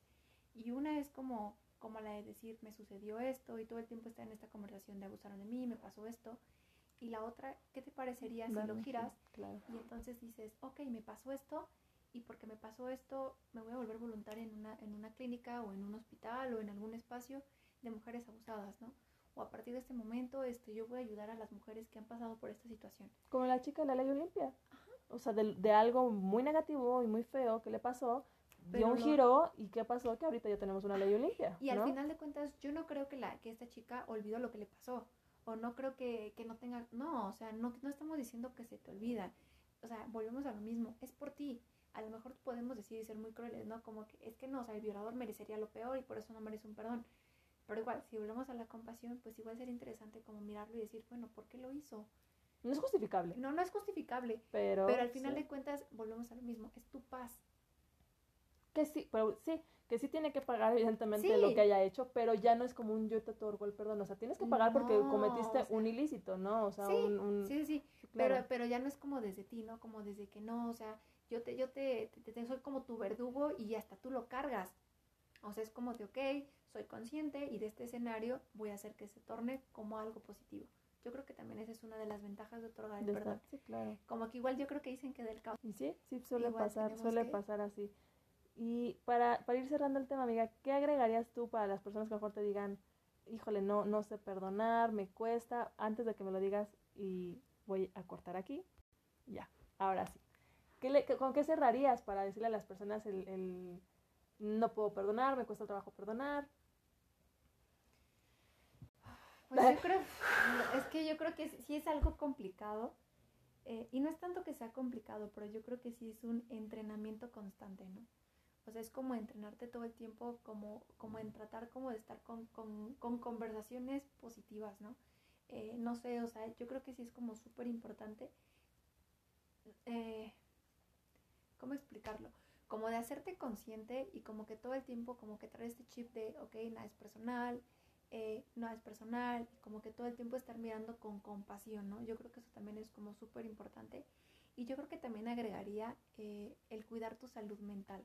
Y una es como, como la de decir, me sucedió esto y todo el tiempo está en esta conversación de abusaron de mí, me pasó esto. Y la otra, ¿qué te parecería si lo sí, giras claro. y entonces dices, ok, me pasó esto y porque me pasó esto me voy a volver voluntaria en una, en una clínica o en un hospital o en algún espacio de mujeres abusadas, ¿no? O a partir de este momento este, yo voy a ayudar a las mujeres que han pasado por esta situación. Como la chica de la ley Olimpia. O sea, de, de algo muy negativo y muy feo que le pasó, Pero dio un no- giro y ¿qué pasó? Que ahorita ya tenemos una ley Olimpia. Y al ¿no? final de cuentas, yo no creo que, la, que esta chica olvidó lo que le pasó. O no creo que, que no tenga... No, o sea, no, no estamos diciendo que se te olvida. O sea, volvemos a lo mismo. Es por ti. A lo mejor podemos decir y ser muy crueles, ¿no? Como que es que no, o sea, el violador merecería lo peor y por eso no merece un perdón. Pero igual, si volvemos a la compasión, pues igual sería interesante como mirarlo y decir, bueno, ¿por qué lo hizo? No es justificable, No, no es justificable. pero... Pero al final sí. de cuentas, volvemos a lo mismo. Es tu paz. Que sí, pero sí, que sí tiene que pagar evidentemente Sí. lo que haya hecho, pero ya no es como un yo te otorgo el perdón, o sea, tienes que pagar porque cometiste o sea, un ilícito, ¿no? O sea, sí, un... un- sí. sí, claro. Pero, pero ya no es como desde ti, ¿no? Como desde que no, o sea, yo te, yo te, te, te- soy como tu verdugo y hasta tú lo cargas. O sea, es como de, ok, soy consciente y de este escenario voy a hacer que se torne como algo positivo. Yo creo que también esa es una de las ventajas de otorgar el de perdón. estar- sí, claro. Como que igual yo creo que dicen que del caos. Y sí, sí suele pasar, suele que- pasar así. Y para, para ir cerrando el tema, amiga, ¿qué agregarías tú para las personas que a lo mejor te digan, híjole, no, no sé perdonar, me cuesta, antes de que me lo digas y voy a cortar aquí? Ya, ahora sí. ¿Qué le- qué- ¿Con qué cerrarías para decirle a las personas el, el no puedo perdonar, me cuesta trabajo perdonar? Pues yo creo, es que yo creo que sí es algo complicado. eh, y no es tanto que sea complicado, pero yo creo que sí es un entrenamiento constante, ¿no? O sea, es como entrenarte todo el tiempo, como, como en tratar como de estar con, con, con conversaciones positivas, ¿no? Eh, no sé, o sea, yo creo que sí es como súper importante. Eh, ¿Cómo explicarlo? Como de hacerte consciente y como que todo el tiempo como que traer este chip de, ok, nada es personal, eh, no es personal, como que todo el tiempo estar mirando con compasión, ¿no? Yo creo que eso también es como súper importante. Y yo creo que también agregaría eh, el cuidar tu salud mental.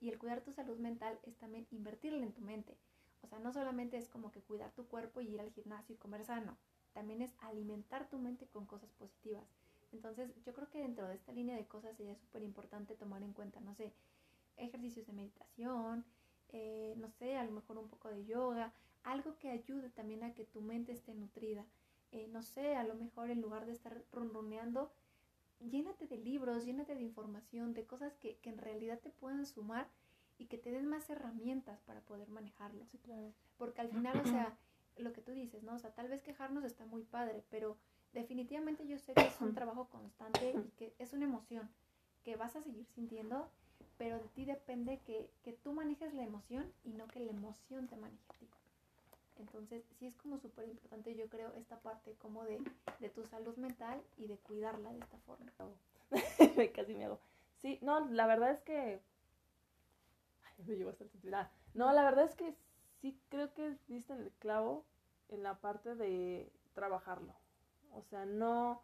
Y el cuidar tu salud mental es también invertirle en tu mente. O sea, no solamente es como que cuidar tu cuerpo y ir al gimnasio y comer sano, también es alimentar tu mente con cosas positivas. Entonces, yo creo que dentro de esta línea de cosas sería súper importante tomar en cuenta, no sé, ejercicios de meditación, eh, no sé, a lo mejor un poco de yoga, algo que ayude también a que tu mente esté nutrida. Eh, no sé, a lo mejor en lugar de estar ronroneando, llénate de libros, llénate de información, de cosas que, que en realidad te puedan sumar y que te den más herramientas para poder manejarlo. Sí, claro. Porque al final, o sea, lo que tú dices, ¿no? O sea, tal vez quejarnos está muy padre, pero definitivamente yo sé que es un trabajo constante y que es una emoción que vas a seguir sintiendo, pero de ti depende que, que tú manejes la emoción y no que la emoción te maneje a ti. Entonces, sí es como súper importante, yo creo, esta parte como de, de tu salud mental y de cuidarla de esta forma. Casi me hago. Sí, no, la verdad es que. Ay, me llevo hasta el. Ah, No, la verdad es que sí creo que diste en el clavo en la parte de trabajarlo. O sea, no,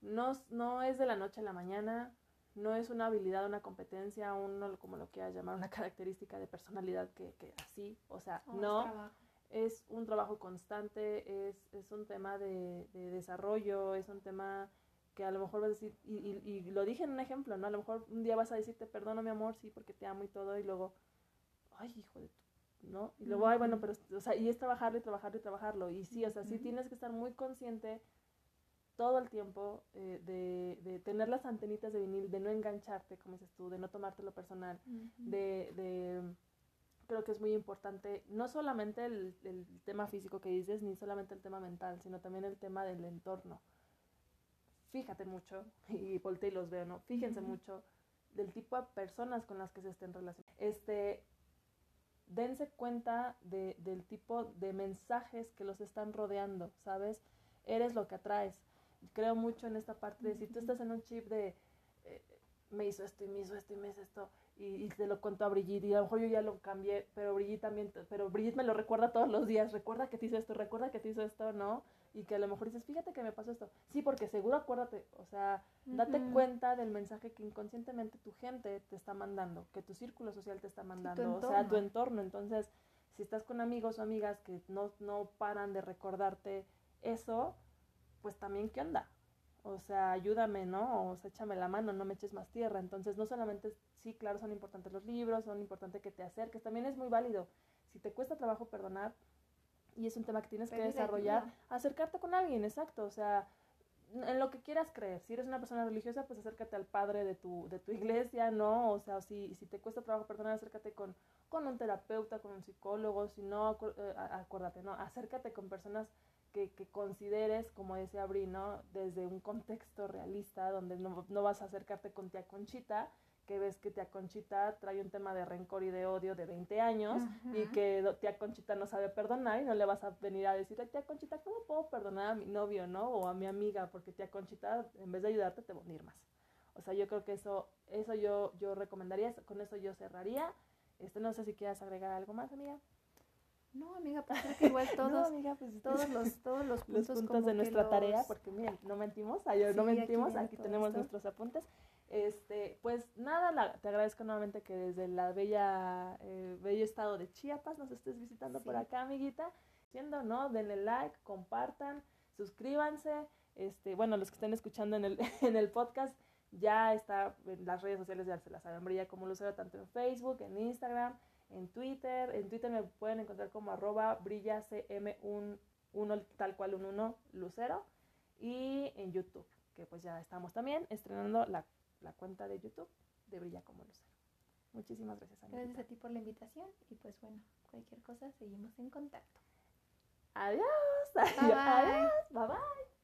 no, no es de la noche a la mañana, no es una habilidad, una competencia, uno como lo quieras llamar, una característica de personalidad que, que así, o sea, Oh, no, es un trabajo constante, es, es un tema de, de desarrollo, es un tema que a lo mejor vas a decir, y, y, y lo dije en un ejemplo, ¿no? A lo mejor un día vas a decirte, perdono mi amor, sí, porque te amo y todo, y luego, ay, hijo de tu, ¿no? Y luego, ay, bueno, pero, o sea, y es trabajarlo y trabajarlo y trabajarlo, y sí, o sea, sí tienes que estar muy consciente todo el tiempo eh, de, de tener las antenitas de vinil, de no engancharte, como dices tú, de no tomártelo personal, de, de creo que es muy importante, no solamente el, el tema físico que dices, ni solamente el tema mental, sino también el tema del entorno. Fíjate mucho, y volteé y los veo, ¿no? Fíjense mucho del tipo de personas con las que se estén relacionando. Este, dense cuenta de, del tipo de mensajes que los están rodeando, ¿sabes? Eres lo que atraes. Creo mucho en esta parte de si tú estás en un chip de eh, me hizo esto y me hizo esto y me hizo esto y, y te lo cuento a Brigitte y a lo mejor yo ya lo cambié, pero Brigitte también, pero Brigitte me lo recuerda todos los días, recuerda que te hizo esto, recuerda que te hizo esto, ¿no? Y que a lo mejor dices, fíjate que me pasó esto. Sí, porque seguro acuérdate, o sea, date Ujú. cuenta del mensaje que inconscientemente tu gente te está mandando, que tu círculo social te está mandando, o sea, tu entorno. entorno. Entonces, si estás con amigos o amigas que no, no paran de recordarte eso, pues también, ¿qué onda? O sea, ayúdame, ¿no? O sea, échame la mano, no me eches más tierra. Entonces, no solamente, sí, claro, son importantes los libros, son importantes que te acerques, también es muy válido. Si te cuesta trabajo perdonar, y es un tema que tienes que desarrollar, ayuda. acercarte con alguien, exacto, o sea, en lo que quieras creer. Si eres una persona religiosa, pues acércate al padre de tu, de tu iglesia, ¿no? O sea, si, si te cuesta trabajo perdonar, acércate con, con un terapeuta, con un psicólogo, si no, eh, acuérdate, ¿no? Acércate con personas que, que consideres, como decía Bri, ¿no? Desde un contexto realista, donde no, no vas a acercarte con tía Conchita, que ves que tía Conchita trae un tema de rencor y de odio de 20 años y que tía Conchita no sabe perdonar y no le vas a venir a decir, "Ay, tía Conchita, ¿cómo puedo perdonar a mi novio, no? O a mi amiga, porque tía Conchita, en vez de ayudarte, te va a hundir más. O sea, yo creo que eso, eso yo, yo recomendaría, con eso yo cerraría. Este, no sé si quieras agregar algo más, amiga. No, amiga, pues creo que igual No, todos, amiga, pues todos los, todos los los puntos, puntos como de nuestra tarea, los- porque miren, no mentimos, ayer no Sí, aquí mentimos, aquí, todo tenemos nuestros apuntes. Este, pues nada, la- te agradezco nuevamente que desde la bella, eh, bello estado de Chiapas nos estés visitando por acá, amiguita. Siendo, ¿no? Denle like, compartan, suscríbanse. Este, bueno, los que estén escuchando en el, en el podcast, ya está en las redes sociales, ya se las saben, brilla como Lucero, tanto en Facebook, en Instagram, en Twitter. En Twitter me pueden encontrar como arroba brilla cm1, uno, tal cual un uno, Lucero. Y en YouTube, que pues ya estamos también estrenando la, la cuenta de YouTube de Brilla como Lucero. Muchísimas gracias, Gracias amiguita. a ti por la invitación y pues bueno, cualquier cosa seguimos en contacto. Adiós. Bye, bye. Adiós. Bye bye.